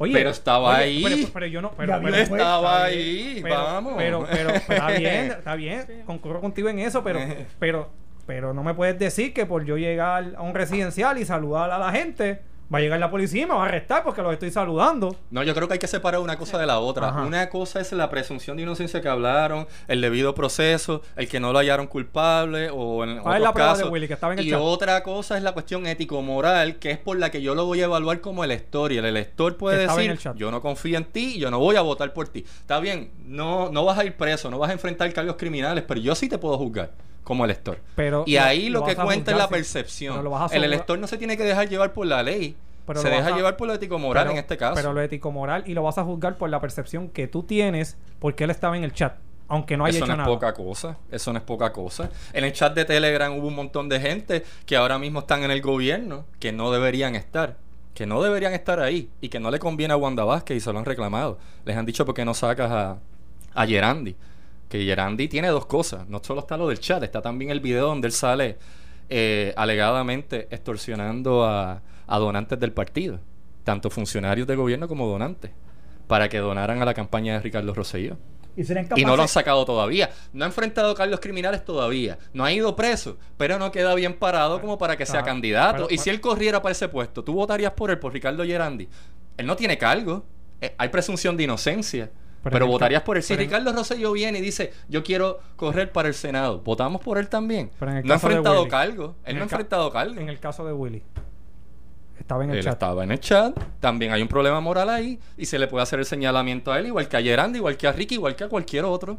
Oye, pero estaba ahí. Pero, yo no. Pero, estaba ahí, vamos. Pero, pero, está bien, está bien. Concurro contigo en eso, pero, pero, pero no me puedes decir que por yo llegar a un residencial y saludar a la gente, Va a llegar la policía y me va a arrestar porque los estoy saludando. No, yo creo que hay que separar una cosa de la otra. Una cosa es la presunción de inocencia que hablaron, el debido proceso, el que no lo hallaron culpable o en otros la casos. De Willy, que estaba en el y otra cosa es la cuestión ético-moral, que es por la que yo lo voy a evaluar como elector. Y el elector puede decir, yo no confío en ti yo no voy a votar por ti. Está bien, no, no vas a ir preso, no vas a enfrentar cargos criminales, pero yo sí te puedo juzgar como elector. Pero y ahí lo, que cuenta es la percepción. el elector no se tiene que dejar llevar por la ley. se deja llevar por lo ético moral en este caso. Pero lo ético moral y lo vas a juzgar por la percepción que tú tienes porque él estaba en el chat. Aunque no haya Eso no es poca cosa. Eso no es poca cosa. En el chat de Telegram hubo un montón de gente que ahora mismo están en el gobierno que no deberían estar. Que no deberían estar ahí. Y que no le conviene a Wanda Vázquez y se lo han reclamado. Les han dicho porque no sacas a, a Gerandi que Gerandi tiene dos cosas. No solo está lo del chat, está también el video donde él sale eh, alegadamente extorsionando a, donantes del partido, tanto funcionarios de gobierno como donantes, para que donaran a la campaña de Ricardo Rosselló. ¿Y, no lo han sacado todavía. No ha enfrentado a Carlos criminales todavía. No ha ido preso, pero no queda bien parado como para que sea candidato. y si él corriera para ese puesto, ¿tú votarías por él, por Ricardo Gerandi? Él no tiene cargo. Eh, hay presunción de inocencia. Pero, votarías por él. Si Ricardo Rosselló viene y dice, yo quiero correr para el Senado, ¿votamos por él también? no ha enfrentado cargo. Él no ha enfrentado cargo. En el caso de Willy. Estaba en el él chat. Estaba en el chat. También hay un problema moral ahí. Y se le puede hacer el señalamiento a él, igual que a Gerandi, igual que a Ricky, igual que a cualquier otro.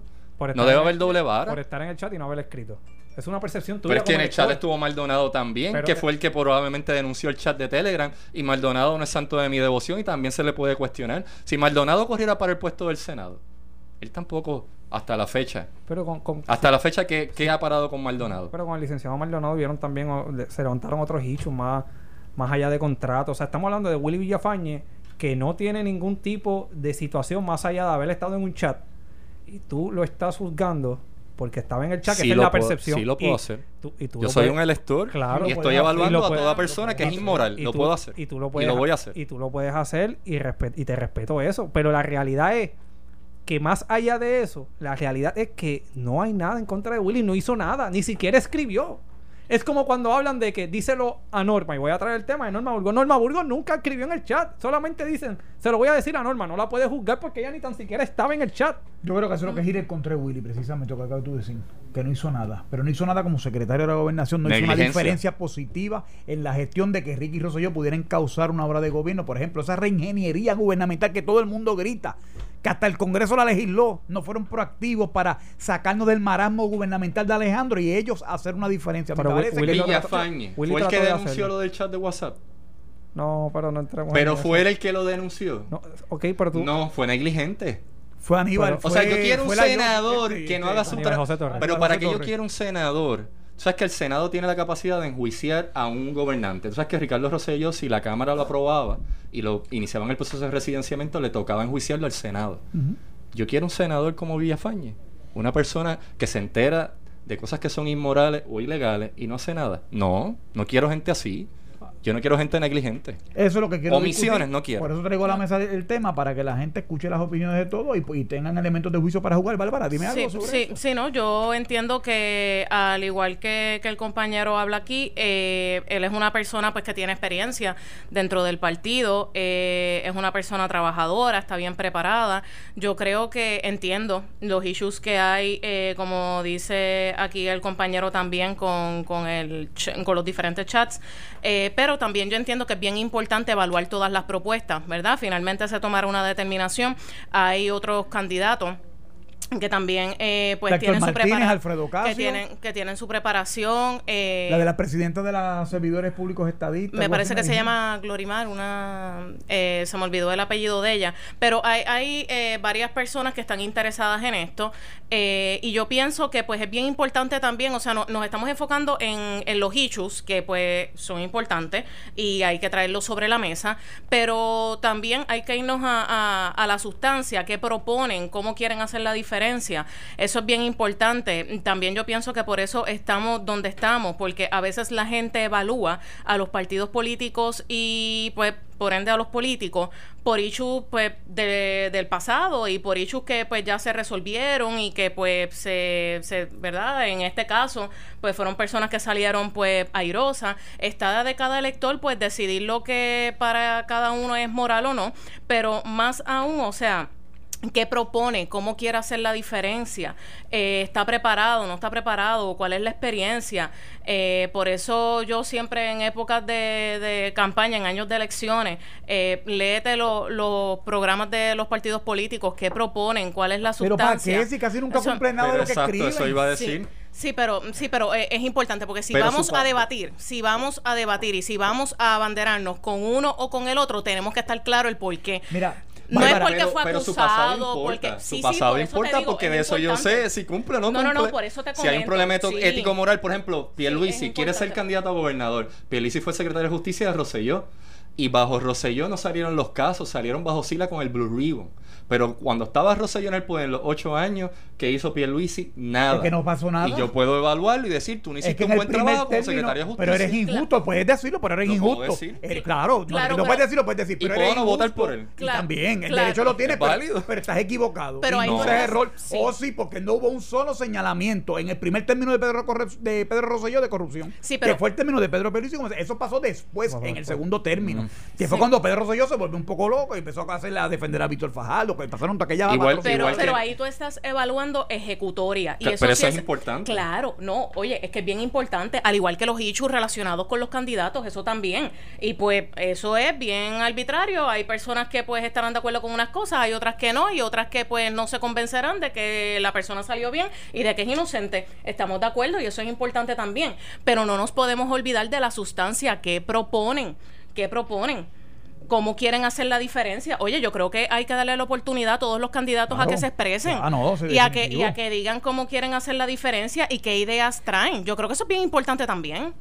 No debe haber doble vara. Por estar en el chat y no haber escrito. Es una percepción tuya. Pero es que en el chat estuvo Maldonado también, que fue el que probablemente denunció el chat de Telegram. Y Maldonado no es santo de mi devoción y también se le puede cuestionar. Si Maldonado corriera para el puesto del Senado, él tampoco, hasta la fecha. Pero con, hasta la fecha que, ha parado con Maldonado. Pero con el licenciado Maldonado vieron también, se levantaron otros issues más, más allá de contrato. O sea, estamos hablando de Willy Villafañe, que no tiene ningún tipo de situación más allá de haber estado en un chat. Y tú lo estás juzgando porque estaba en el chat, que es la percepción. Sí, lo puedo hacer. Yo soy un elector claro, y estoy evaluando a toda persona que es inmoral. Lo puedo hacer. Y tú lo puedes, voy a hacer. Y tú lo puedes hacer y, y te respeto eso. Pero la realidad es que más allá de eso, la realidad es que no hay nada en contra de Willy. No hizo nada. Ni siquiera escribió. Es como cuando hablan de que díselo a Norma, y voy a traer el tema de Norma Burgos. Norma Burgos nunca escribió en el chat, solamente dicen, se lo voy a decir a Norma, no la puede juzgar porque ella ni tan siquiera estaba en el chat. Yo creo que eso es lo que gira el contra Willy, precisamente lo que acabas de decir, que no hizo nada, pero no hizo nada como secretario de la gobernación, no hizo una diferencia positiva en la gestión de que Ricky Rosselló pudieran causar una obra de gobierno, por ejemplo, esa reingeniería gubernamental que todo el mundo grita que hasta el Congreso la legisló, no fueron proactivos para sacarnos del marasmo gubernamental de Alejandro y ellos hacer una diferencia. Pero fue el que denunció lo del chat de WhatsApp. No, pero no entremos Pero fue él el que lo denunció. No, ok, pero tú. No, fue negligente. Fue Aníbal. o sea, yo quiero un senador que no haga su trabajo. Pero para que yo quiera un senador sabes que el Senado tiene la capacidad de enjuiciar a un gobernante. Tú sabes que Ricardo Rosselló, si la Cámara lo aprobaba y lo iniciaban el proceso de residenciamiento, le tocaba enjuiciarlo al Senado. Yo quiero un senador como Villafañe, una persona que se entera de cosas que son inmorales o ilegales y no hace nada. No, no quiero gente así. Yo no quiero gente negligente. Eso es lo que quiero. Omisiones no quiero. Por eso traigo a la mesa el tema para que la gente escuche las opiniones de todos y, tengan elementos de juicio para jugar. Bárbara, dime algo sobre sí, Sí, no, yo entiendo que al igual que, el compañero habla aquí, eh, él es una persona pues que tiene experiencia dentro del partido, eh, es una persona trabajadora, está bien preparada. Yo creo que entiendo los issues que hay, eh, como dice aquí el compañero también con, con, el, con los diferentes chats, pero también yo entiendo que es bien importante evaluar todas las propuestas, ¿verdad? Finalmente se tomará una determinación. Hay otros candidatos que también eh, pues tienen su preparación que tienen que tienen su preparación eh, la de la presidenta de los servidores públicos estadistas me parece que se llama Glorimar una eh, se me olvidó el apellido de ella pero hay, hay eh, varias personas que están interesadas en esto y yo pienso que pues es bien importante también o sea nos estamos enfocando en, en los issues que pues son importantes y hay que traerlos sobre la mesa pero también hay que irnos a, a, a la sustancia qué proponen cómo quieren hacer la diferencia Eso es bien importante. También yo pienso que por eso estamos donde estamos, porque a veces la gente evalúa a los partidos políticos y pues por ende a los políticos por issues pues del pasado y por issues que pues ya se resolvieron y que pues se, se verdad en este caso pues fueron personas que salieron pues airosas. Está de cada elector pues decidir lo que para cada uno es moral o no pero más aún o sea qué propone, cómo quiere hacer la diferencia, eh, está preparado, no está preparado, cuál es la experiencia. Eh, por eso yo siempre en épocas de, campaña, en años de elecciones, eh, léete los programas de los partidos políticos, qué proponen, cuál es la sustancia. Pero ¿para qué? Si casi nunca cumplen nada de lo que escriben. Eso iba a decir. Sí. pero sí, pero es, importante porque si vamos a debatir, si vamos a debatir y si vamos a abanderarnos con uno o con el otro, tenemos que estar claro el por qué. Mira, no es porque fue acusado, su pasado importa. Porque, su pasado importa porque de eso yo sé si cumple o no cumple. No, no, por eso te Si hay un problema ético moral, por ejemplo, Pierluisi quiere ser candidato a gobernador. Pierluisi fue secretario de Justicia de Rosselló y bajo Rosselló no salieron los casos, salieron bajo Sila con el Blue Ribbon. Pero cuando estaba Rosselló en el poder en los ocho años, ¿qué hizo Pierluisi? Nada. Es que no pasó nada. Y yo puedo evaluarlo y decir, tú no hiciste un buen trabajo como secretario de Justicia. Pero eres injusto, puedes decirlo, pero eres injusto. Eh, claro, claro no, puedes decirlo, puedes decir, pero y puedo no votar por él. y también, el derecho lo tienes, pero, pero, estás equivocado. Pero y no es error. O oh, sí, porque no hubo un solo señalamiento en el primer término de Pedro, de Pedro Rosselló de corrupción. Sí, pero, que fue el término de Pedro Pierluisi. Eso pasó después, en el segundo término. Que fue cuando Pedro Rosselló se volvió un poco loco y empezó a hacerle a defender a Víctor Fajardo, que pasaron aquella pero, pero ahí tú estás evaluando ejecutoria. Y eso pero eso es, importante. Claro, no, oye, es que es bien importante, al igual que los hechos relacionados con los candidatos, eso también. Y pues eso es bien arbitrario. Hay personas que pues estarán de acuerdo con unas cosas, hay otras que no, y otras que pues no se convencerán de que la persona salió bien y de que es inocente. Estamos de acuerdo y eso es importante también. Pero no nos podemos olvidar de la sustancia que proponen. ¿Qué proponen? Cómo quieren hacer la diferencia. Oye, yo creo que hay que darle la oportunidad a todos los candidatos a que se expresen y, a que, y a que digan cómo quieren hacer la diferencia y qué ideas traen. Yo creo que eso es bien importante también.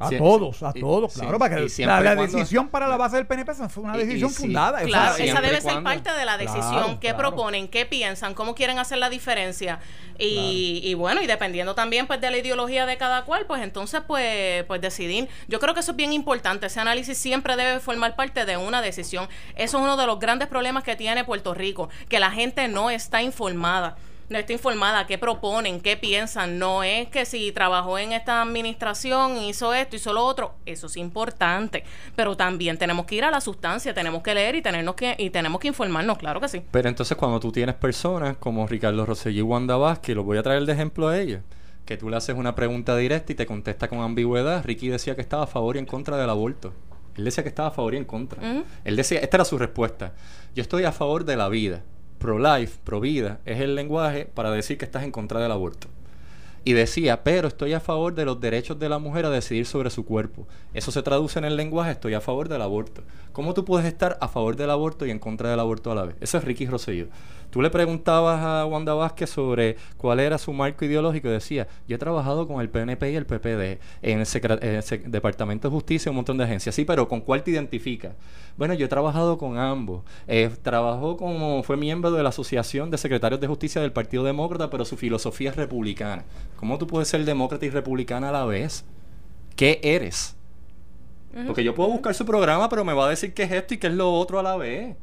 A todos, a todos, claro, para que la, decisión para la base del PNP fue una decisión fundada. Claro, esa debe ser parte de la decisión. ¿Qué proponen? ¿Qué piensan? ¿Cómo quieren hacer la diferencia? Y, y, bueno, y dependiendo también pues de la ideología de cada cual, pues entonces pues, pues decidir. Yo creo que eso es bien importante. Ese análisis siempre debe formar parte de una decisión. Eso es uno de los grandes problemas que tiene Puerto Rico, que la gente no está informada no está informada, qué proponen, qué piensan. No es que si trabajó en esta administración, hizo esto, hizo lo otro, eso es importante. Pero también tenemos que ir a la sustancia, tenemos que leer y, tenernos que, y tenemos que informarnos, claro que sí. Pero entonces cuando tú tienes personas como Ricardo Rosselló y Wanda Vázquez, lo voy a traer de ejemplo a ellos, que tú le haces una pregunta directa y te contesta con ambigüedad. Ricky decía que estaba a favor y en contra del aborto. Él decía que estaba a favor y en contra. Él decía, esta era su respuesta. Yo estoy a favor de la vida pro-life, pro-vida, es el lenguaje para decir que estás en contra del aborto. Y decía, pero estoy a favor de los derechos de la mujer a decidir sobre su cuerpo. Eso se traduce en el lenguaje, estoy a favor del aborto. ¿Cómo tú puedes estar a favor del aborto y en contra del aborto a la vez? Eso es Ricky Rosselló. Tú le preguntabas a Wanda Vázquez sobre cuál era su marco ideológico y decía, yo he trabajado con el PNP y el PPD en el, Departamento de Justicia, un montón de agencias. Sí, pero ¿con cuál te identifica? Bueno, yo he trabajado con ambos. Eh, trabajó como, fue miembro de la Asociación de Secretarios de Justicia del Partido Demócrata, pero su filosofía es republicana. ¿Cómo tú puedes ser demócrata y republicana a la vez? ¿Qué eres? Porque yo puedo buscar su programa, pero me va a decir qué es esto y qué es lo otro a la vez.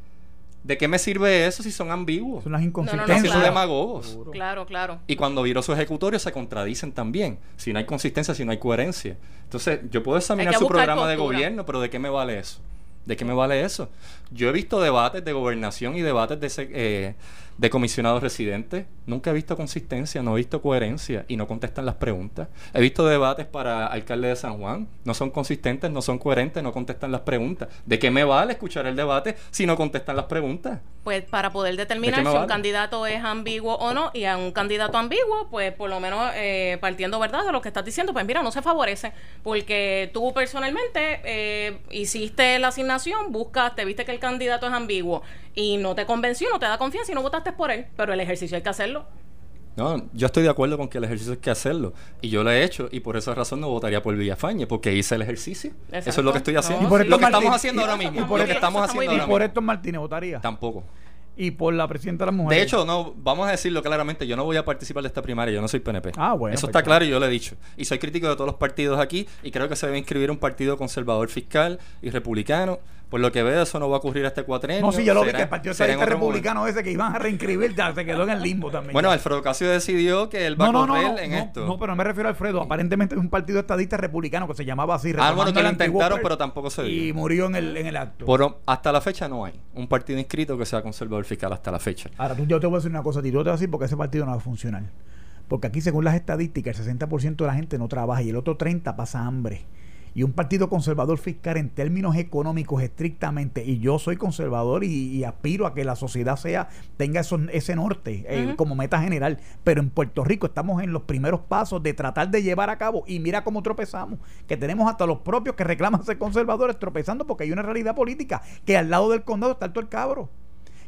¿De qué me sirve eso si son ambiguos? Son las inconsistencias. Son demagogos. Claro, claro. Y cuando viro su ejecutorio se contradicen también. Si no hay consistencia, si no hay coherencia. Entonces, yo puedo examinar su programa de gobierno, pero ¿de qué me vale eso? ¿De qué me vale eso? Yo he visto debates de gobernación y debates de, eh, de comisionados residentes. Nunca he visto consistencia, no he visto coherencia y no contestan las preguntas. He visto debates para alcalde de San Juan. No son consistentes, no son coherentes, no contestan las preguntas. ¿De qué me vale escuchar el debate si no contestan las preguntas? Pues para poder determinar si un candidato es ambiguo o no y a un candidato ambiguo, pues por lo menos eh, partiendo verdad de lo que estás diciendo, pues mira, no se favorece porque tú personalmente eh, hiciste la asignación, buscaste, viste que el candidato es ambiguo y no te convenció, no te da confianza y no votaste por él, pero el ejercicio hay que hacerlo. No, yo estoy de acuerdo con que el ejercicio hay que hacerlo. Y yo lo he hecho. Y por esa razón no votaría por Villafañe, porque hice el ejercicio. Eso es lo que estoy haciendo. y por lo que estamos haciendo ahora mismo. Y por, lo que estamos haciendo ahora por Héctor Martínez votaría. Tampoco. y por la presidenta de las mujeres. De hecho, no, vamos a decirlo claramente, yo no voy a participar de esta primaria, yo no soy PNP. Ah, bueno, Eso pues está claro y yo lo he dicho. Y soy crítico de todos los partidos aquí y creo que se debe inscribir un partido conservador fiscal y republicano. Por lo que veo, eso no va a ocurrir este cuatrenio. no, sí, yo lo vi que el Partido Socialista Republicano ese que iban a reinscribir se quedó en el limbo también. Bueno, Alfredo Casio decidió que él va no, a correr no, no, en esto. no, pero no me refiero a Alfredo. Aparentemente es un partido estadista republicano que se llamaba así. Ah, bueno, que lo intentaron, PER, pero tampoco se dio. Y murió en el, en el acto. Por- hasta la fecha no hay un partido inscrito que sea conservador fiscal hasta la fecha. Ahora, tú, yo te voy a decir una cosa, a ti, yo te voy a decir porque ese partido no va a funcionar. Porque aquí, según las estadísticas, el 60% de la gente no trabaja y el otro 30% pasa hambre. Y un partido conservador fiscal en términos económicos estrictamente, y yo soy conservador y, y aspiro a que la sociedad sea tenga eso- ese norte eh, como meta general. Pero en Puerto Rico estamos en los primeros pasos de tratar de llevar a cabo, y mira cómo tropezamos, que tenemos hasta los propios que reclaman ser conservadores tropezando porque hay una realidad política, que al lado del condado está el cabro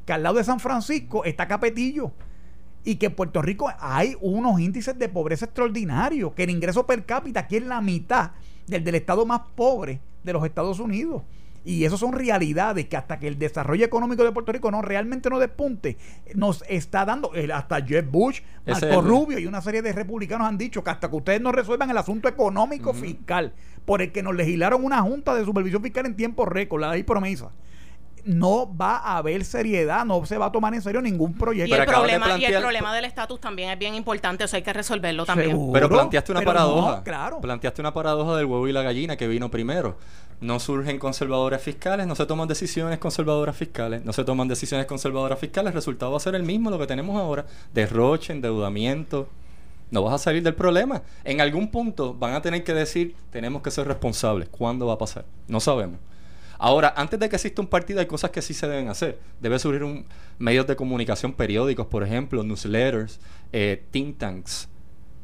que al lado de San Francisco está Capetillo y que en Puerto Rico hay unos índices de pobreza extraordinarios, que el ingreso per cápita aquí es la mitad del del estado más pobre de los Estados Unidos. Y eso son realidades que hasta que el desarrollo económico de Puerto Rico no realmente no despunte, nos está dando, el- hasta Jeb Bush, Marco es el- Rubio y una serie de republicanos han dicho que hasta que ustedes no resuelvan el asunto económico fiscal, por el que nos legislaron una junta de supervisión fiscal en tiempo récord, la ley promesa no va a haber seriedad, no se va a tomar en serio ningún Y proyecto. Pero el, problema, y el problema del estatus también es bien importante, eso hay que resolverlo también. Seguro. Pero planteaste una pero paradoja. no, claro. Planteaste una paradoja del huevo y la gallina que vino primero. No surgen conservadores fiscales, no se toman decisiones conservadoras fiscales, no se toman decisiones conservadoras fiscales, el resultado va a ser el mismo, lo que tenemos ahora. Derroche, endeudamiento. No vas a salir del problema. En algún punto van a tener que decir, tenemos que ser responsables. ¿Cuándo va a pasar? No sabemos. Ahora, antes de que exista un partido, hay cosas que sí se deben hacer. Debe surgir un, medios de comunicación periódicos, por ejemplo, newsletters, eh, think tanks,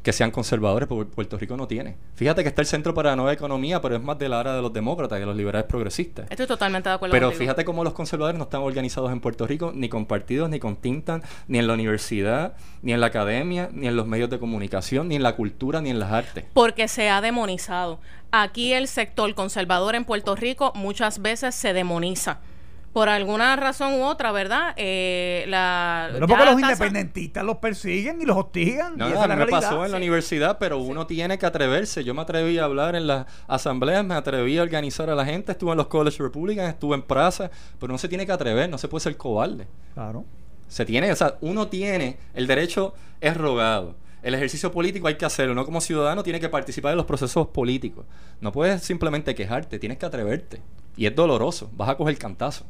que sean conservadores, porque Puerto Rico no tiene. Fíjate que está el Centro para la Nueva Economía, pero es más de la área de los demócratas, de los liberales progresistas. Estoy totalmente de acuerdo Pero contigo. fíjate cómo los conservadores no están organizados en Puerto Rico, ni con partidos, ni con think tank, ni en la universidad, ni en la academia, ni en los medios de comunicación, ni en la cultura, ni en las artes. porque se ha demonizado. Aquí el sector conservador en Puerto Rico muchas veces se demoniza. Por alguna razón u otra, ¿verdad? Eh, la, Pero porque los independentistas los persiguen y los hostigan. No, y no, esa a es la mí me pasó en la universidad, pero uno tiene que atreverse. Yo me atreví a hablar en las asambleas, me atreví a organizar a la gente, estuve en los College Republicans, estuve en Praza, pero uno se tiene que atrever, no se puede ser cobarde. Claro. Se tiene, o sea, uno tiene, el derecho es rogado. El ejercicio político hay que hacerlo. Uno como ciudadano tiene que participar de los procesos políticos. No puedes simplemente quejarte, tienes que atreverte. Y es doloroso, vas a coger cantazo.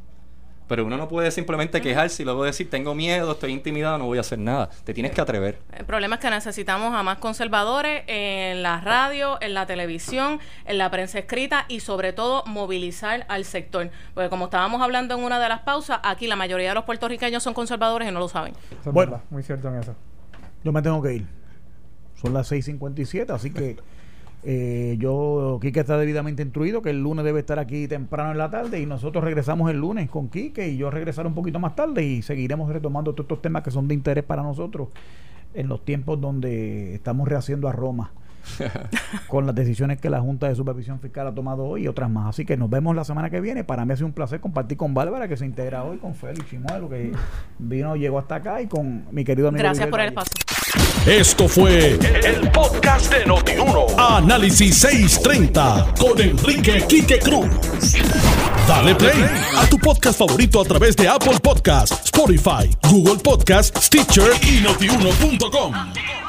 Pero uno no puede simplemente quejarse y luego decir, tengo miedo, estoy intimidado, no voy a hacer nada. Te tienes que atrever. El problema es que necesitamos a más conservadores en la radio, en la televisión, en la prensa escrita y sobre todo movilizar al sector. Porque como estábamos hablando en una de las pausas, aquí la mayoría de los puertorriqueños son conservadores y no lo saben. Eso es Bueno. verdad, muy cierto en eso. Yo me tengo que ir. Son las 6.57, así que eh, yo, Quique está debidamente instruido que el lunes debe estar aquí temprano en la tarde y nosotros regresamos el lunes con Quique y yo regresaré un poquito más tarde y seguiremos retomando todos estos temas que son de interés para nosotros en los tiempos donde estamos rehaciendo a Roma con las decisiones que la Junta de Supervisión Fiscal ha tomado hoy y otras más. Así que nos vemos la semana que viene. Para mí ha sido un placer compartir con Bárbara, que se integra hoy, con Félix Chimuelo, que vino, llegó hasta acá, y con mi querido amigo. Gracias Miguel por el Valle. espacio. Esto fue el podcast de Notiuno. Análisis 630 con Enrique Quique Cruz. Dale play a tu podcast favorito a través de Apple Podcasts, Spotify, Google Podcasts, Stitcher y notiuno.com.